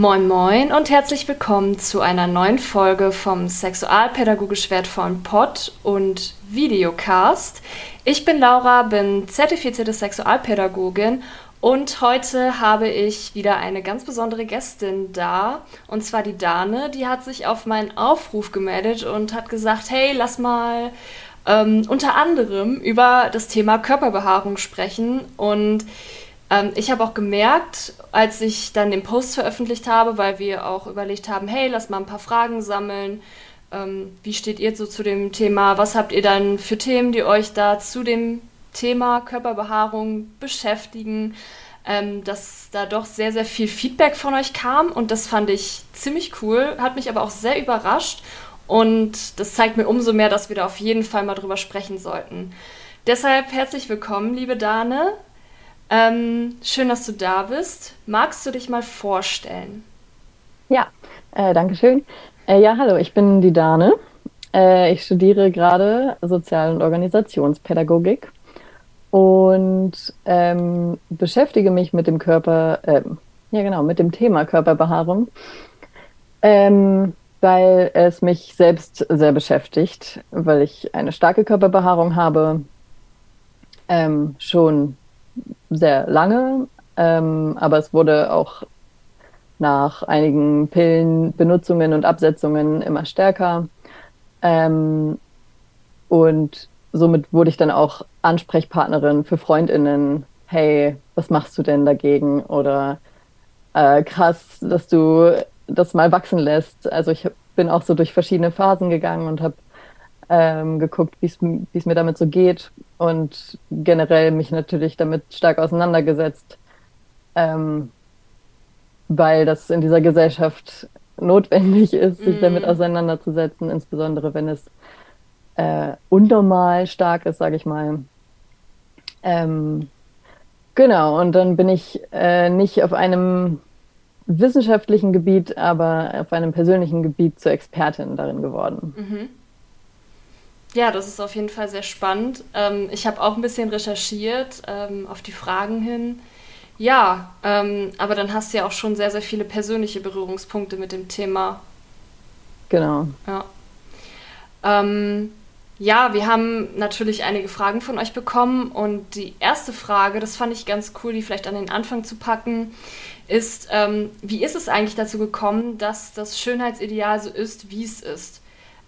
Moin Moin und herzlich willkommen zu einer neuen Folge vom sexualpädagogisch wertvollen Pod und Videocast. Ich bin Laura, bin zertifizierte Sexualpädagogin und heute habe ich wieder eine ganz besondere Gästin da und zwar die Dane. Die hat sich auf meinen Aufruf gemeldet und hat gesagt, hey, lass mal ähm, unter anderem über das Thema Körperbehaarung sprechen und ähm, ich habe auch gemerkt, als ich dann den Post veröffentlicht habe, weil wir auch überlegt haben, hey, lass mal ein paar Fragen sammeln. Ähm, wie steht ihr so zu dem Thema? Was habt ihr dann für Themen, die euch da zu dem Thema Körperbehaarung beschäftigen? Ähm, dass da doch sehr, sehr viel Feedback von euch kam und das fand ich ziemlich cool, hat mich aber auch sehr überrascht und das zeigt mir umso mehr, dass wir da auf jeden Fall mal drüber sprechen sollten. Deshalb herzlich willkommen, liebe Dane. Ähm, schön, dass du da bist. Magst du dich mal vorstellen? Ja, äh, danke schön. Äh, ja, hallo, ich bin die Dane. Äh, ich studiere gerade Sozial- und Organisationspädagogik und ähm, beschäftige mich mit dem Körper, äh, ja genau, mit dem Thema Körperbehaarung, ähm, weil es mich selbst sehr beschäftigt, weil ich eine starke Körperbehaarung habe, ähm, schon sehr lange, ähm, aber es wurde auch nach einigen Pillenbenutzungen und Absetzungen immer stärker. Ähm, und somit wurde ich dann auch Ansprechpartnerin für Freundinnen. Hey, was machst du denn dagegen? Oder äh, krass, dass du das mal wachsen lässt. Also ich bin auch so durch verschiedene Phasen gegangen und habe ähm, geguckt, wie es mir damit so geht und generell mich natürlich damit stark auseinandergesetzt, ähm, weil das in dieser Gesellschaft notwendig ist, sich mm. damit auseinanderzusetzen, insbesondere wenn es äh, unnormal stark ist, sage ich mal. Ähm, genau, und dann bin ich äh, nicht auf einem wissenschaftlichen Gebiet, aber auf einem persönlichen Gebiet zur Expertin darin geworden. Mhm. Ja, das ist auf jeden Fall sehr spannend. Ähm, ich habe auch ein bisschen recherchiert ähm, auf die Fragen hin. Ja, ähm, aber dann hast du ja auch schon sehr, sehr viele persönliche Berührungspunkte mit dem Thema. Genau. Ja. Ähm, ja, wir haben natürlich einige Fragen von euch bekommen und die erste Frage, das fand ich ganz cool, die vielleicht an den Anfang zu packen, ist, ähm, wie ist es eigentlich dazu gekommen, dass das Schönheitsideal so ist, wie es ist?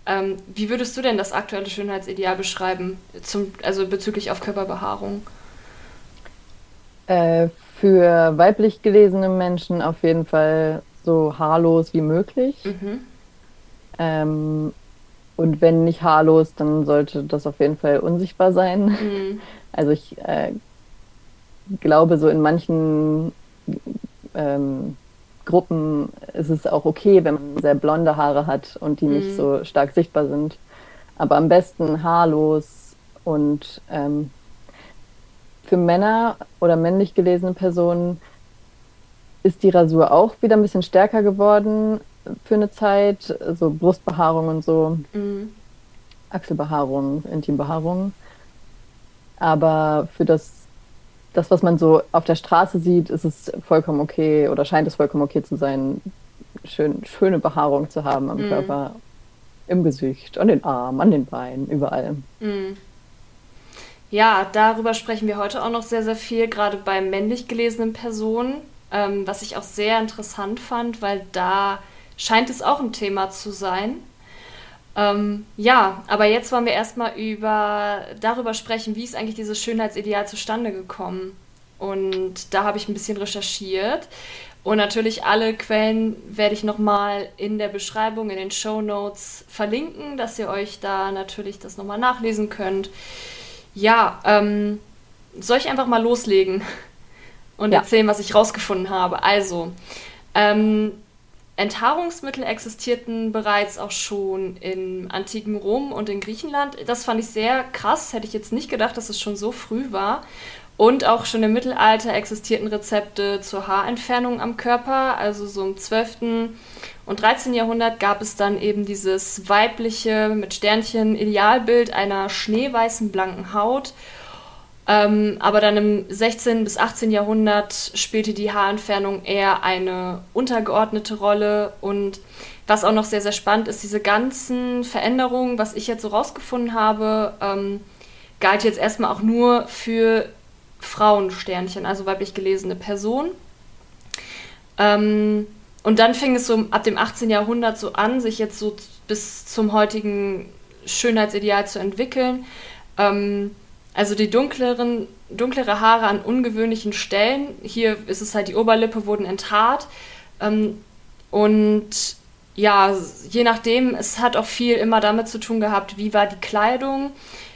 Ähm, wie würdest du denn das aktuelle Schönheitsideal beschreiben, zum, also bezüglich auf Körperbehaarung? Äh, für weiblich gelesene Menschen auf jeden Fall so haarlos wie möglich. Mhm. Ähm, und wenn nicht haarlos, dann sollte das auf jeden Fall unsichtbar sein. Mhm. Also ich äh, glaube, so in manchen ähm, Gruppen ist es auch okay, wenn man sehr blonde Haare hat und die mhm. nicht so stark sichtbar sind. Aber am besten haarlos und ähm, für Männer oder männlich gelesene Personen ist die Rasur auch wieder ein bisschen stärker geworden für eine Zeit. So Brustbehaarung und so, mhm. Achselbehaarung, Intimbehaarung. Aber für das das, was man so auf der Straße sieht, ist es vollkommen okay oder scheint es vollkommen okay zu sein, schön, schöne Behaarung zu haben am mm. Körper, im Gesicht, an den Armen, an den Beinen, überall. Mm. Ja, darüber sprechen wir heute auch noch sehr, sehr viel, gerade bei männlich gelesenen Personen, ähm, was ich auch sehr interessant fand, weil da scheint es auch ein Thema zu sein. Ähm, ja, aber jetzt wollen wir erstmal über, darüber sprechen, wie ist eigentlich dieses Schönheitsideal zustande gekommen. Und da habe ich ein bisschen recherchiert. Und natürlich alle Quellen werde ich nochmal in der Beschreibung, in den Show Notes verlinken, dass ihr euch da natürlich das nochmal nachlesen könnt. Ja, ähm, soll ich einfach mal loslegen und ja. erzählen, was ich rausgefunden habe? Also, ähm, Enthaarungsmittel existierten bereits auch schon im antiken Rom und in Griechenland. Das fand ich sehr krass, hätte ich jetzt nicht gedacht, dass es schon so früh war. Und auch schon im Mittelalter existierten Rezepte zur Haarentfernung am Körper. Also so im 12. und 13. Jahrhundert gab es dann eben dieses weibliche mit Sternchen Idealbild einer schneeweißen blanken Haut. Ähm, aber dann im 16. bis 18. Jahrhundert spielte die Haarentfernung eher eine untergeordnete Rolle. Und was auch noch sehr, sehr spannend ist, diese ganzen Veränderungen, was ich jetzt so rausgefunden habe, ähm, galt jetzt erstmal auch nur für Frauensternchen, also weiblich gelesene Personen. Ähm, und dann fing es so ab dem 18. Jahrhundert so an, sich jetzt so bis zum heutigen Schönheitsideal zu entwickeln. Ähm, also die dunkleren, dunklere Haare an ungewöhnlichen Stellen. Hier ist es halt, die Oberlippe wurden enthaart. Ähm, und ja, je nachdem, es hat auch viel immer damit zu tun gehabt, wie war die Kleidung.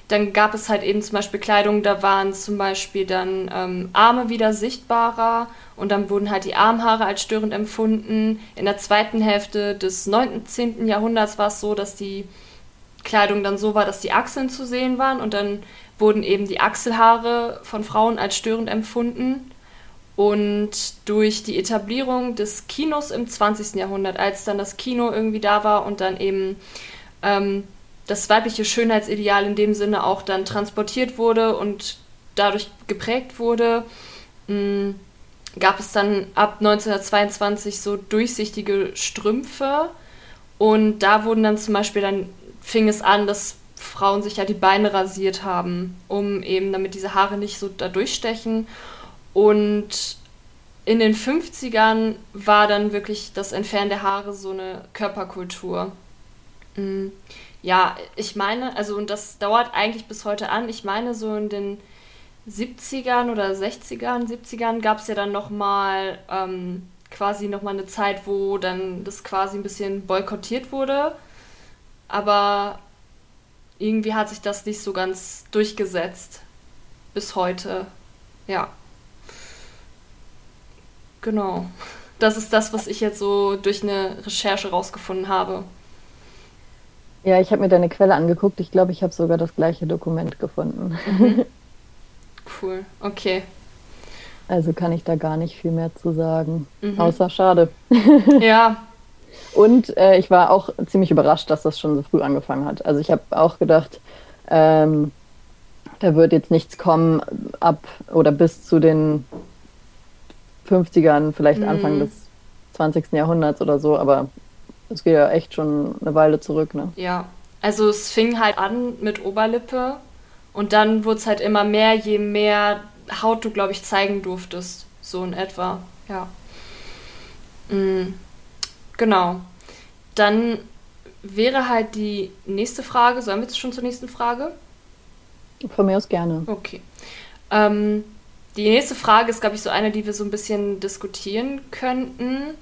Dann gab es halt eben zum Beispiel Kleidung, da waren zum Beispiel dann ähm, Arme wieder sichtbarer und dann wurden halt die Armhaare als störend empfunden. In der zweiten Hälfte des 19. Jahrhunderts war es so, dass die Kleidung dann so war, dass die Achseln zu sehen waren und dann wurden eben die Achselhaare von Frauen als störend empfunden. Und durch die Etablierung des Kinos im 20. Jahrhundert, als dann das Kino irgendwie da war und dann eben ähm, das weibliche Schönheitsideal in dem Sinne auch dann transportiert wurde und dadurch geprägt wurde, mh, mm, gab es dann ab 1922 so durchsichtige Strümpfe und da wurden dann zum Beispiel dann fing es an, dass Frauen sich ja die Beine rasiert haben, um eben damit diese Haare nicht so da durchstechen und in den 50ern war dann wirklich das Entfernen der Haare so eine Körperkultur. Mhm ja, ich meine, also und das dauert eigentlich bis heute an. Ich meine, so in den 70ern oder 60ern, 70ern gab es ja dann nochmal ähm, quasi nochmal eine Zeit, wo dann das quasi ein bisschen boykottiert wurde. Aber irgendwie hat sich das nicht so ganz durchgesetzt. Bis heute. Ja. Genau. Das ist das, was ich jetzt so durch eine Recherche rausgefunden habe. Ja, ich habe mir deine Quelle angeguckt. Ich glaube, ich habe sogar das gleiche Dokument gefunden. Mhm. Cool, okay. Also kann ich da gar nicht viel mehr zu sagen. Mhm. Außer schade. Ja. Und äh, ich war auch ziemlich überrascht, dass das schon so früh angefangen hat. Also ich habe auch gedacht, ähm, da wird jetzt nichts kommen ab oder bis zu den 50ern, vielleicht mhm. Anfang des 20. Jahrhunderts oder so, aber das geht ja echt schon eine Weile zurück, ne? Ja. Also es fing halt an mit Oberlippe und dann wurde es halt immer mehr, je mehr Haut du, glaube ich, zeigen durftest. So in etwa, ja. Mhm. Genau. Dann wäre halt die nächste Frage, sollen wir jetzt schon zur nächsten Frage? Von mir aus gerne. Okay. Ähm, die nächste Frage ist, glaube ich, so eine, die wir so ein bisschen diskutieren könnten.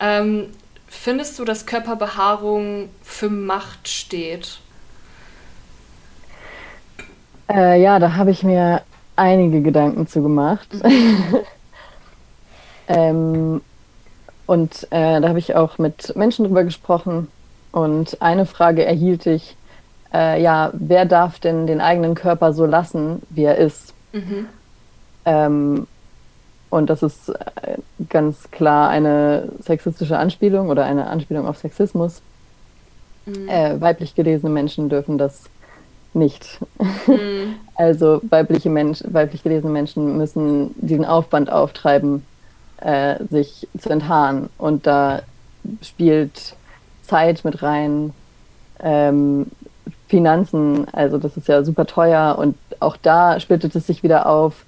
Ähm, Findest du, dass Körperbehaarung für Macht steht? Äh, ja, da habe ich mir einige Gedanken zu gemacht. Mhm. ähm, und äh, da habe ich auch mit Menschen drüber gesprochen. Und eine Frage erhielt ich, äh, ja, wer darf denn den eigenen Körper so lassen, wie er ist? Mhm. Ähm, und das ist äh, ganz klar eine sexistische Anspielung oder eine Anspielung auf Sexismus. Mhm. Äh, weiblich gelesene Menschen dürfen das nicht. Mhm. Also weibliche Mensch, weiblich gelesene Menschen müssen diesen Aufwand auftreiben, äh, sich zu enthaaren. Und da spielt Zeit mit rein, ähm, Finanzen, also das ist ja super teuer und auch da splittet es sich wieder auf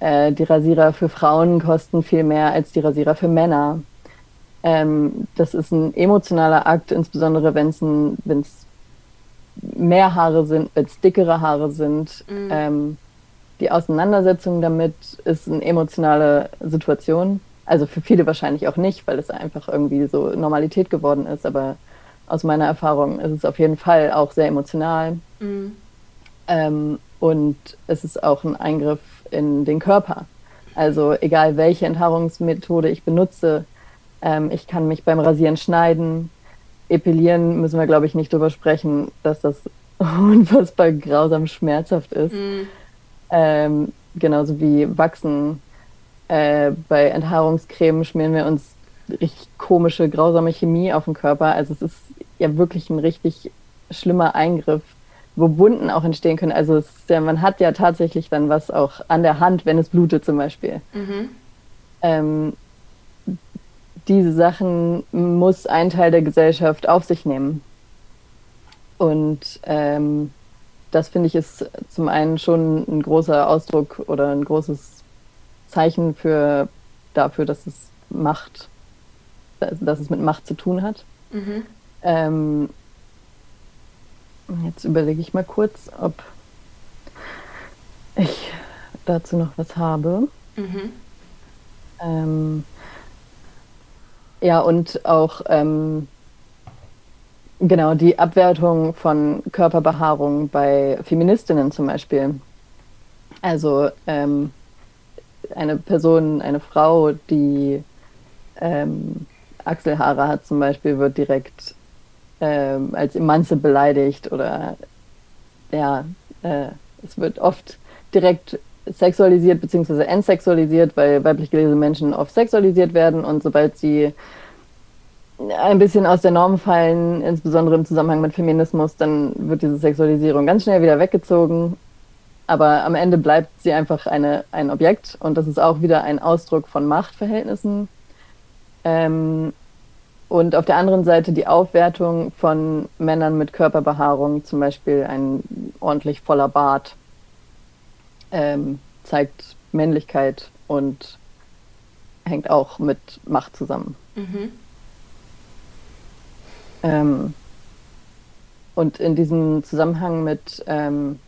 äh, die Rasierer für Frauen kosten viel mehr als die Rasierer für Männer. Ähm, das ist ein emotionaler Akt, insbesondere wenn es mehr Haare sind, wenn es dickere Haare sind. Mhm. Ähm, die Auseinandersetzung damit ist eine emotionale Situation. Also für viele wahrscheinlich auch nicht, weil es einfach irgendwie so Normalität geworden ist. Aber aus meiner Erfahrung ist es auf jeden Fall auch sehr emotional. Mhm. Ähm, und es ist auch ein Eingriff in den Körper. Also egal welche Enthaarungsmethode ich benutze, ähm, ich kann mich beim Rasieren schneiden. Epilieren müssen wir, glaube ich, nicht drüber sprechen, dass das unfassbar grausam schmerzhaft ist. Mhm. Ähm, genauso wie Wachsen. Äh, bei Enthaarungscreme schmieren wir uns richtig komische, grausame Chemie auf den Körper. Also es ist ja wirklich ein richtig schlimmer Eingriff wo Wunden auch entstehen können. Also es, man hat ja tatsächlich dann was auch an der Hand, wenn es blutet zum Beispiel. Mhm. Ähm, diese Sachen muss ein Teil der Gesellschaft auf sich nehmen. Und ähm, das finde ich ist zum einen schon ein großer Ausdruck oder ein großes Zeichen für dafür, dass es Macht, dass es mit Macht zu tun hat. Mhm. Ähm, jetzt überlege ich mal kurz, ob ich dazu noch was habe. Mhm. Ähm, ja, und auch ähm, genau die Abwertung von Körperbehaarung bei Feministinnen zum Beispiel. Also ähm, eine Person, eine Frau, die ähm, Achselhaare hat zum Beispiel, wird direkt ähm, als Emanze beleidigt oder ja, äh, es wird oft direkt sexualisiert bzw. entsexualisiert, weil weiblich gelesene Menschen oft sexualisiert werden und sobald sie ein bisschen aus der Norm fallen, insbesondere im Zusammenhang mit Feminismus, dann wird diese Sexualisierung ganz schnell wieder weggezogen. Aber am Ende bleibt sie einfach eine, ein Objekt und das ist auch wieder ein Ausdruck von Machtverhältnissen. Ähm, und auf der anderen Seite die Aufwertung von Männern mit Körperbehaarung, zum Beispiel ein ordentlich voller Bart, ähm, zeigt Männlichkeit und hängt auch mit Macht zusammen. Mhm. Ähm, und in diesem Zusammenhang mit, ähm,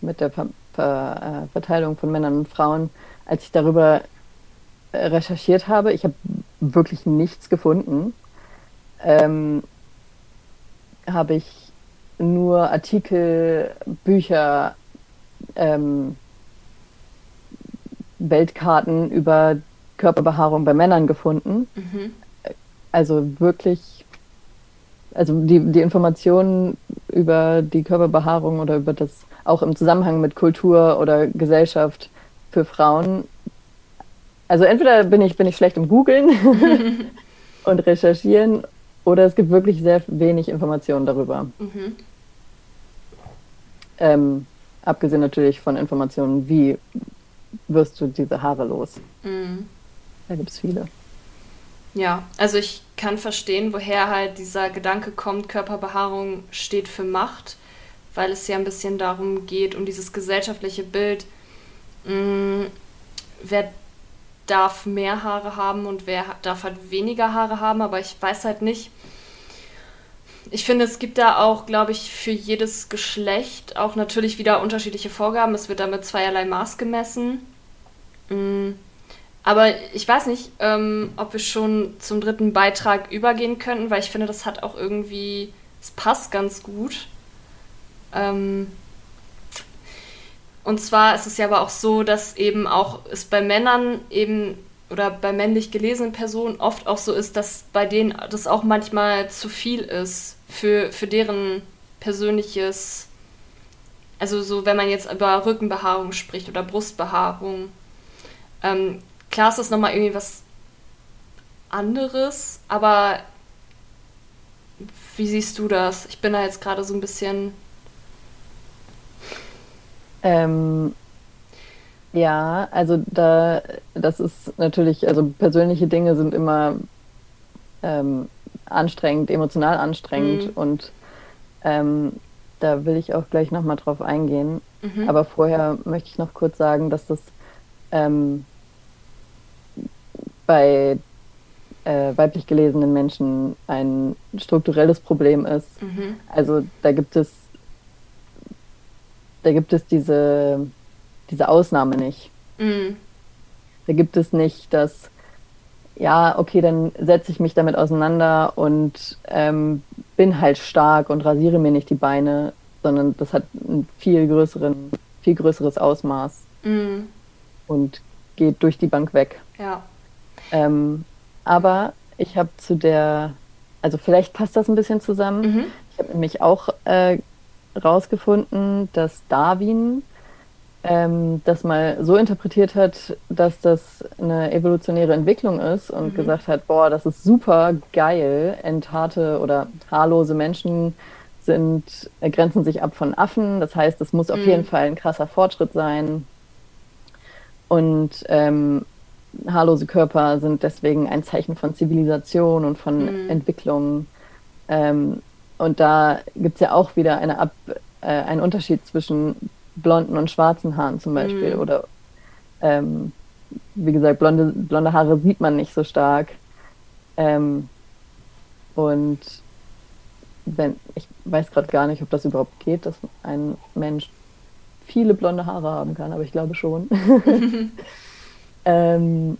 mit der Ver Ver äh, Verteilung von Männern und Frauen, als ich darüber äh, recherchiert habe, ich habe wirklich nichts gefunden, ähm, habe ich nur Artikel, Bücher, ähm, Weltkarten über Körperbehaarung bei Männern gefunden. Mhm. Also wirklich, also die, die Informationen über die Körperbehaarung oder über das auch im Zusammenhang mit Kultur oder Gesellschaft für Frauen. Also entweder bin ich, bin ich schlecht im Googeln und recherchieren oder es gibt wirklich sehr wenig Informationen darüber. Mhm. Ähm, abgesehen natürlich von Informationen, wie wirst du diese Haare los. Mhm. Da gibt es viele. Ja, also ich kann verstehen, woher halt dieser Gedanke kommt, Körperbehaarung steht für Macht, weil es ja ein bisschen darum geht, um dieses gesellschaftliche Bild, mh, mm, wer darf mehr Haare haben und wer darf halt weniger Haare haben, aber ich weiß halt nicht. Ich finde, es gibt da auch, glaube ich, für jedes Geschlecht auch natürlich wieder unterschiedliche Vorgaben. Es wird damit zweierlei Maß gemessen. Mm. Aber ich weiß nicht, ähm, ob wir schon zum dritten Beitrag übergehen könnten, weil ich finde, das hat auch irgendwie, es passt ganz gut. Ähm, und zwar ist es ja aber auch so, dass eben auch es bei Männern eben oder bei männlich gelesenen Personen oft auch so ist, dass bei denen das auch manchmal zu viel ist für, für deren persönliches, also so, wenn man jetzt über Rückenbehaarung spricht oder Brustbehaarung. Ähm, klar ist das nochmal irgendwie was anderes, aber wie siehst du das? Ich bin da jetzt gerade so ein bisschen ähm, ja, also da, das ist natürlich, also persönliche Dinge sind immer ähm, anstrengend, emotional anstrengend mhm. und ähm, da will ich auch gleich nochmal drauf eingehen. Mhm. Aber vorher möchte ich noch kurz sagen, dass das ähm, bei äh, weiblich gelesenen Menschen ein strukturelles Problem ist. Mhm. Also da gibt es da gibt es diese, diese Ausnahme nicht. Mhm. Da gibt es nicht das, ja, okay, dann setze ich mich damit auseinander und ähm, bin halt stark und rasiere mir nicht die Beine, sondern das hat ein viel größeren, viel größeres Ausmaß mhm. und geht durch die Bank weg. Ja. Ähm, aber ich habe zu der, also vielleicht passt das ein bisschen zusammen. Mhm. Ich habe nämlich auch äh, rausgefunden, dass Darwin ähm, das mal so interpretiert hat, dass das eine evolutionäre Entwicklung ist und mhm. gesagt hat, boah, das ist super geil, entharte oder haarlose Menschen sind, äh, grenzen sich ab von Affen. Das heißt, es muss auf mhm. jeden Fall ein krasser Fortschritt sein. Und ähm, haarlose Körper sind deswegen ein Zeichen von Zivilisation und von mhm. Entwicklung. Ähm, und da gibt es ja auch wieder eine Ab, äh, einen Unterschied zwischen blonden und schwarzen Haaren zum Beispiel. Mhm. Oder ähm, wie gesagt, blonde, blonde Haare sieht man nicht so stark. Ähm, und wenn, ich weiß gerade gar nicht, ob das überhaupt geht, dass ein Mensch viele blonde Haare haben kann, aber ich glaube schon. ähm,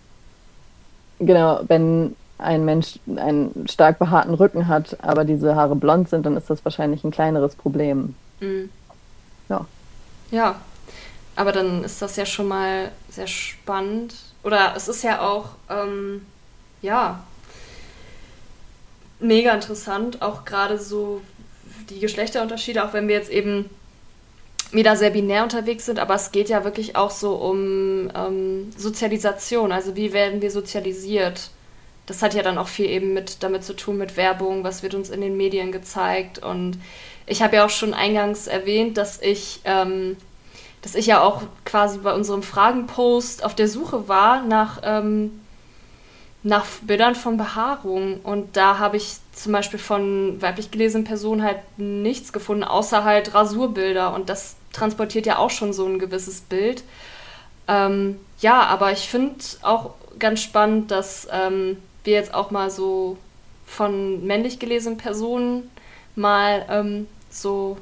genau, wenn ein Mensch einen stark behaarten Rücken hat, aber diese Haare blond sind, dann ist das wahrscheinlich ein kleineres Problem. Mhm. Ja. Ja, aber dann ist das ja schon mal sehr spannend. Oder es ist ja auch, ähm, ja, mega interessant, auch gerade so die Geschlechterunterschiede, auch wenn wir jetzt eben wieder sehr binär unterwegs sind, aber es geht ja wirklich auch so um ähm, Sozialisation, also wie werden wir sozialisiert. Das hat ja dann auch viel eben mit damit zu tun mit Werbung, was wird uns in den Medien gezeigt und ich habe ja auch schon eingangs erwähnt, dass ich ähm, dass ich ja auch quasi bei unserem Fragenpost auf der Suche war nach, ähm, nach Bildern von Behaarung. Und da habe ich zum Beispiel von weiblich gelesenen Personen halt nichts gefunden, außer halt Rasurbilder. Und das transportiert ja auch schon so ein gewisses Bild. Ähm, ja, aber ich finde auch ganz spannend, dass ähm, wir jetzt auch mal so von männlich gelesenen Personen mal ähm, so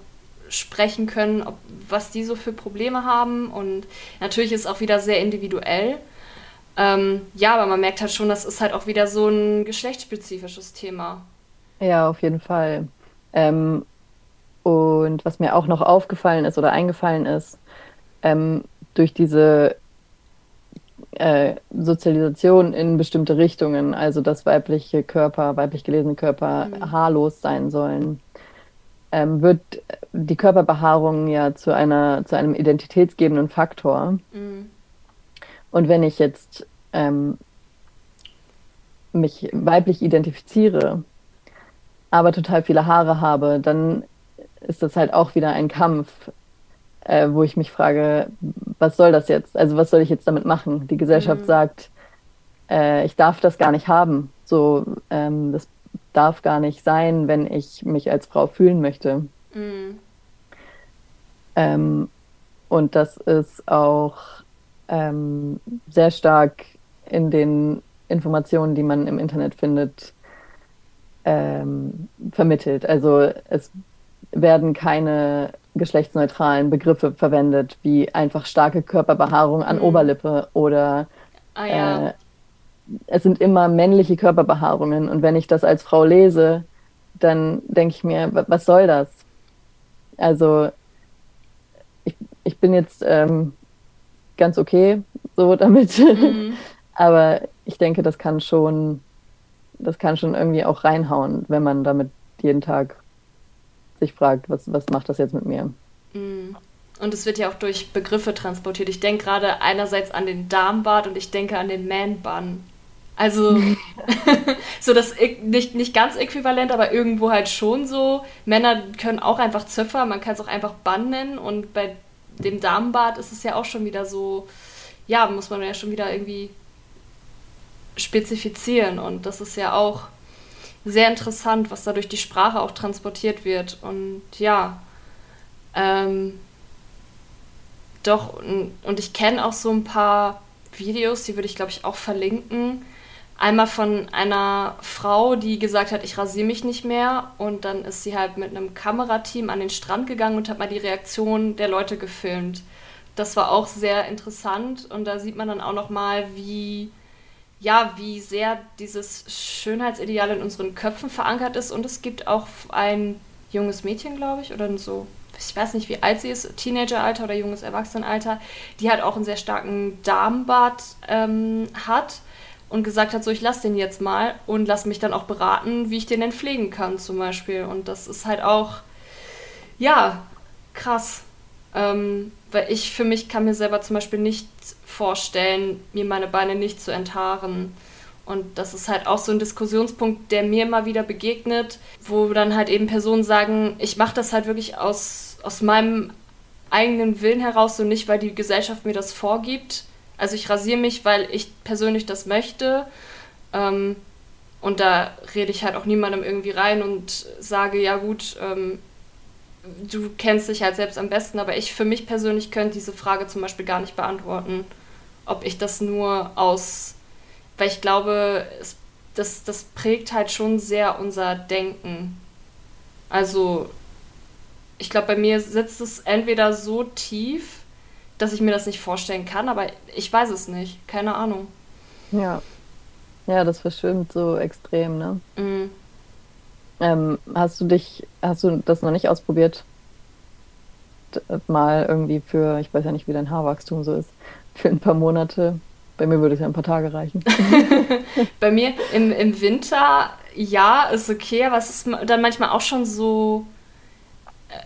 sprechen können, ob, was die so für Probleme haben. Und natürlich ist es auch wieder sehr individuell. Ähm, ja, aber man merkt halt schon, das ist halt auch wieder so ein geschlechtsspezifisches Thema. Ja, auf jeden Fall. Ähm, und was mir auch noch aufgefallen ist oder eingefallen ist, ähm, durch diese äh, Sozialisation in bestimmte Richtungen, also dass weibliche Körper, weiblich gelesene Körper mhm. haarlos sein sollen, ähm, wird die Körperbehaarung ja zu, einer, zu einem identitätsgebenden Faktor. Mhm. Und wenn ich jetzt ähm, mich weiblich identifiziere, aber total viele Haare habe, dann ist das halt auch wieder ein Kampf, äh, wo ich mich frage, was soll das jetzt? Also was soll ich jetzt damit machen? Die Gesellschaft mhm. sagt, äh, ich darf das gar nicht haben. So, ähm, das darf gar nicht sein, wenn ich mich als Frau fühlen möchte. Mhm. Ähm, und das ist auch ähm, sehr stark in den Informationen, die man im Internet findet, ähm, vermittelt. Also es werden keine geschlechtsneutralen Begriffe verwendet, wie einfach starke Körperbehaarung an mhm. Oberlippe oder ah, ja. äh, es sind immer männliche Körperbehaarungen. Und wenn ich das als Frau lese, dann denke ich mir, was soll das? Also ich, ich bin jetzt ähm, ganz okay so damit. Mhm. Aber ich denke, das kann schon, das kann schon irgendwie auch reinhauen, wenn man damit jeden Tag sich fragt, was, was macht das jetzt mit mir? Mhm. Und es wird ja auch durch Begriffe transportiert. Ich denke gerade einerseits an den Darmbad und ich denke an den Man-Bun. Also so das nicht, nicht ganz äquivalent, aber irgendwo halt schon so. Männer können auch einfach Zöpfer, man kann es auch einfach Bann nennen und bei dem Damenbart ist es ja auch schon wieder so, ja, muss man ja schon wieder irgendwie spezifizieren und das ist ja auch sehr interessant, was da durch die Sprache auch transportiert wird und ja, ähm, doch und ich kenne auch so ein paar Videos, die würde ich glaube ich auch verlinken, Einmal von einer Frau, die gesagt hat, ich rasiere mich nicht mehr. Und dann ist sie halt mit einem Kamerateam an den Strand gegangen und hat mal die Reaktion der Leute gefilmt. Das war auch sehr interessant und da sieht man dann auch noch mal, wie ja, wie sehr dieses Schönheitsideal in unseren Köpfen verankert ist. Und es gibt auch ein junges Mädchen, glaube ich, oder so, ich weiß nicht, wie alt sie ist, Teenageralter oder junges Erwachsenenalter, die halt auch einen sehr starken Darmbart ähm, hat und gesagt hat, so ich lasse den jetzt mal und lass mich dann auch beraten, wie ich den denn pflegen kann zum Beispiel. Und das ist halt auch, ja, krass. Ähm, weil ich für mich kann mir selber zum Beispiel nicht vorstellen, mir meine Beine nicht zu enthaaren. Und das ist halt auch so ein Diskussionspunkt, der mir immer wieder begegnet, wo dann halt eben Personen sagen, ich mache das halt wirklich aus, aus meinem eigenen Willen heraus und nicht, weil die Gesellschaft mir das vorgibt. Also ich rasiere mich, weil ich persönlich das möchte. Ähm, und da rede ich halt auch niemandem irgendwie rein und sage, ja gut, ähm, du kennst dich halt selbst am besten, aber ich für mich persönlich könnte diese Frage zum Beispiel gar nicht beantworten, ob ich das nur aus weil ich glaube, es, das, das prägt halt schon sehr unser Denken. Also, ich glaube, bei mir sitzt es entweder so tief, dass ich mir das nicht vorstellen kann, aber ich weiß es nicht. Keine Ahnung. Ja. Ja, das verschwimmt so extrem, ne? Mhm. Ähm, hast du dich, hast du das noch nicht ausprobiert? Mal irgendwie für, ich weiß ja nicht, wie dein Haarwachstum so ist, für ein paar Monate bei mir würde es ja ein paar Tage reichen. Bei mir im, im Winter, ja, ist okay, aber es ist dann manchmal auch schon so, äh,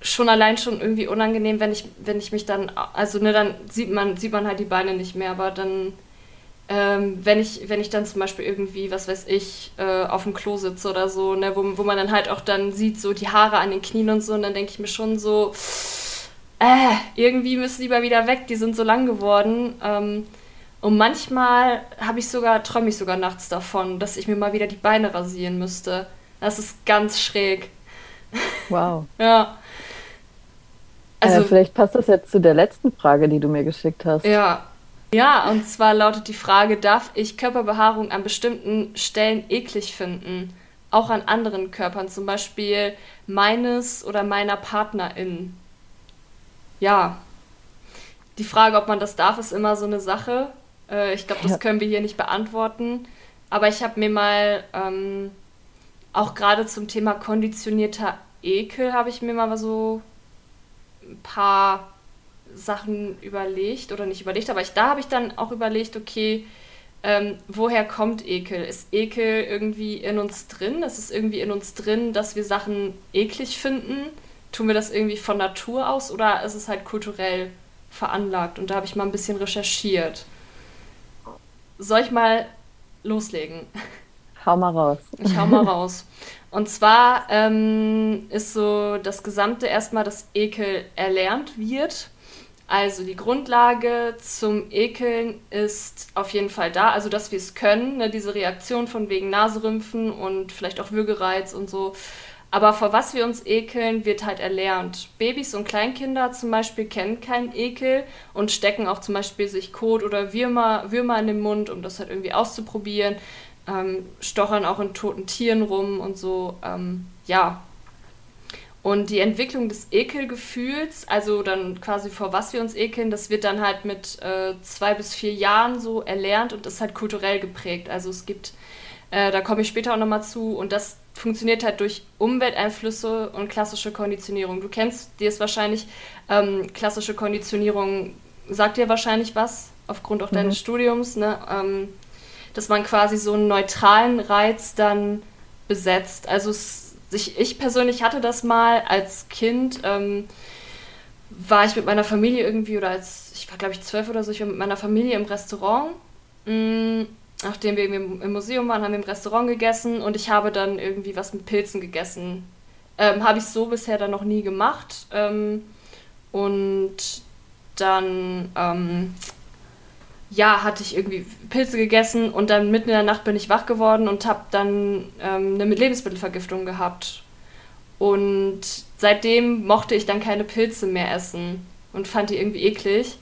schon allein schon irgendwie unangenehm, wenn ich, wenn ich mich dann, also ne, dann sieht man, sieht man halt die Beine nicht mehr, aber dann, ähm, wenn ich, wenn ich dann zum Beispiel irgendwie, was weiß ich, äh, auf dem Klo sitze oder so, ne, wo, wo man dann halt auch dann sieht, so die Haare an den Knien und so, und dann denke ich mir schon so, äh, irgendwie müssen die mal wieder weg, die sind so lang geworden. Ähm, und manchmal habe ich sogar, träume ich sogar nachts davon, dass ich mir mal wieder die Beine rasieren müsste. Das ist ganz schräg. Wow. ja. Also, äh, vielleicht passt das jetzt zu der letzten Frage, die du mir geschickt hast. Ja. Ja, und zwar lautet die Frage, darf ich Körperbehaarung an bestimmten Stellen eklig finden? Auch an anderen Körpern, zum Beispiel meines oder meiner Partnerin. Ja. Die Frage, ob man das darf, ist immer so eine Sache. Äh, ich glaube, das können wir hier nicht beantworten. Aber ich habe mir mal ähm, auch gerade zum Thema konditionierter Ekel habe ich mir mal so ein paar Sachen überlegt oder nicht überlegt, aber ich, da habe ich dann auch überlegt, okay, ähm, woher kommt Ekel? Ist Ekel irgendwie in uns drin? Ist es irgendwie in uns drin, dass wir Sachen eklig finden? Tun wir das irgendwie von Natur aus oder ist es halt kulturell veranlagt? Und da habe ich mal ein bisschen recherchiert. Soll ich mal loslegen? Hau mal raus. Ich hau mal raus. Und zwar ähm, ist so das Gesamte erstmal, dass Ekel erlernt wird. Also die Grundlage zum Ekeln ist auf jeden Fall da, also dass wir es können, ne, diese Reaktion von wegen Naserümpfen und vielleicht auch Würgereiz und so, aber vor was wir uns ekeln, wird halt erlernt. Babys und Kleinkinder zum Beispiel kennen keinen Ekel und stecken auch zum Beispiel sich Kot oder Würmer, Würmer in den Mund, um das halt irgendwie auszuprobieren. Ähm, stochern auch in toten Tieren rum und so. Ähm, ja. Und die Entwicklung des Ekelgefühls, also dann quasi vor was wir uns ekeln, das wird dann halt mit äh, zwei bis vier Jahren so erlernt und ist halt kulturell geprägt. Also es gibt, äh, da komme ich später auch nochmal zu, und das funktioniert halt durch Umwelteinflüsse und klassische Konditionierung. Du kennst dir es wahrscheinlich, ähm, klassische Konditionierung sagt dir wahrscheinlich was, aufgrund auch mhm. deines Studiums, ne? Ähm, dass man quasi so einen neutralen Reiz dann besetzt. Also es, ich, ich persönlich hatte das mal als Kind, ähm, war ich mit meiner Familie irgendwie, oder als, ich war glaube ich zwölf oder so, ich war mit meiner Familie im Restaurant. Mh, mm, nachdem wir im Museum waren, haben wir im Restaurant gegessen und ich habe dann irgendwie was mit Pilzen gegessen. Ähm, habe ich so bisher dann noch nie gemacht. Ähm, und dann, ähm, ja, hatte ich irgendwie Pilze gegessen und dann mitten in der Nacht bin ich wach geworden und habe dann ähm, eine Lebensmittelvergiftung gehabt. Und seitdem mochte ich dann keine Pilze mehr essen und fand die irgendwie eklig.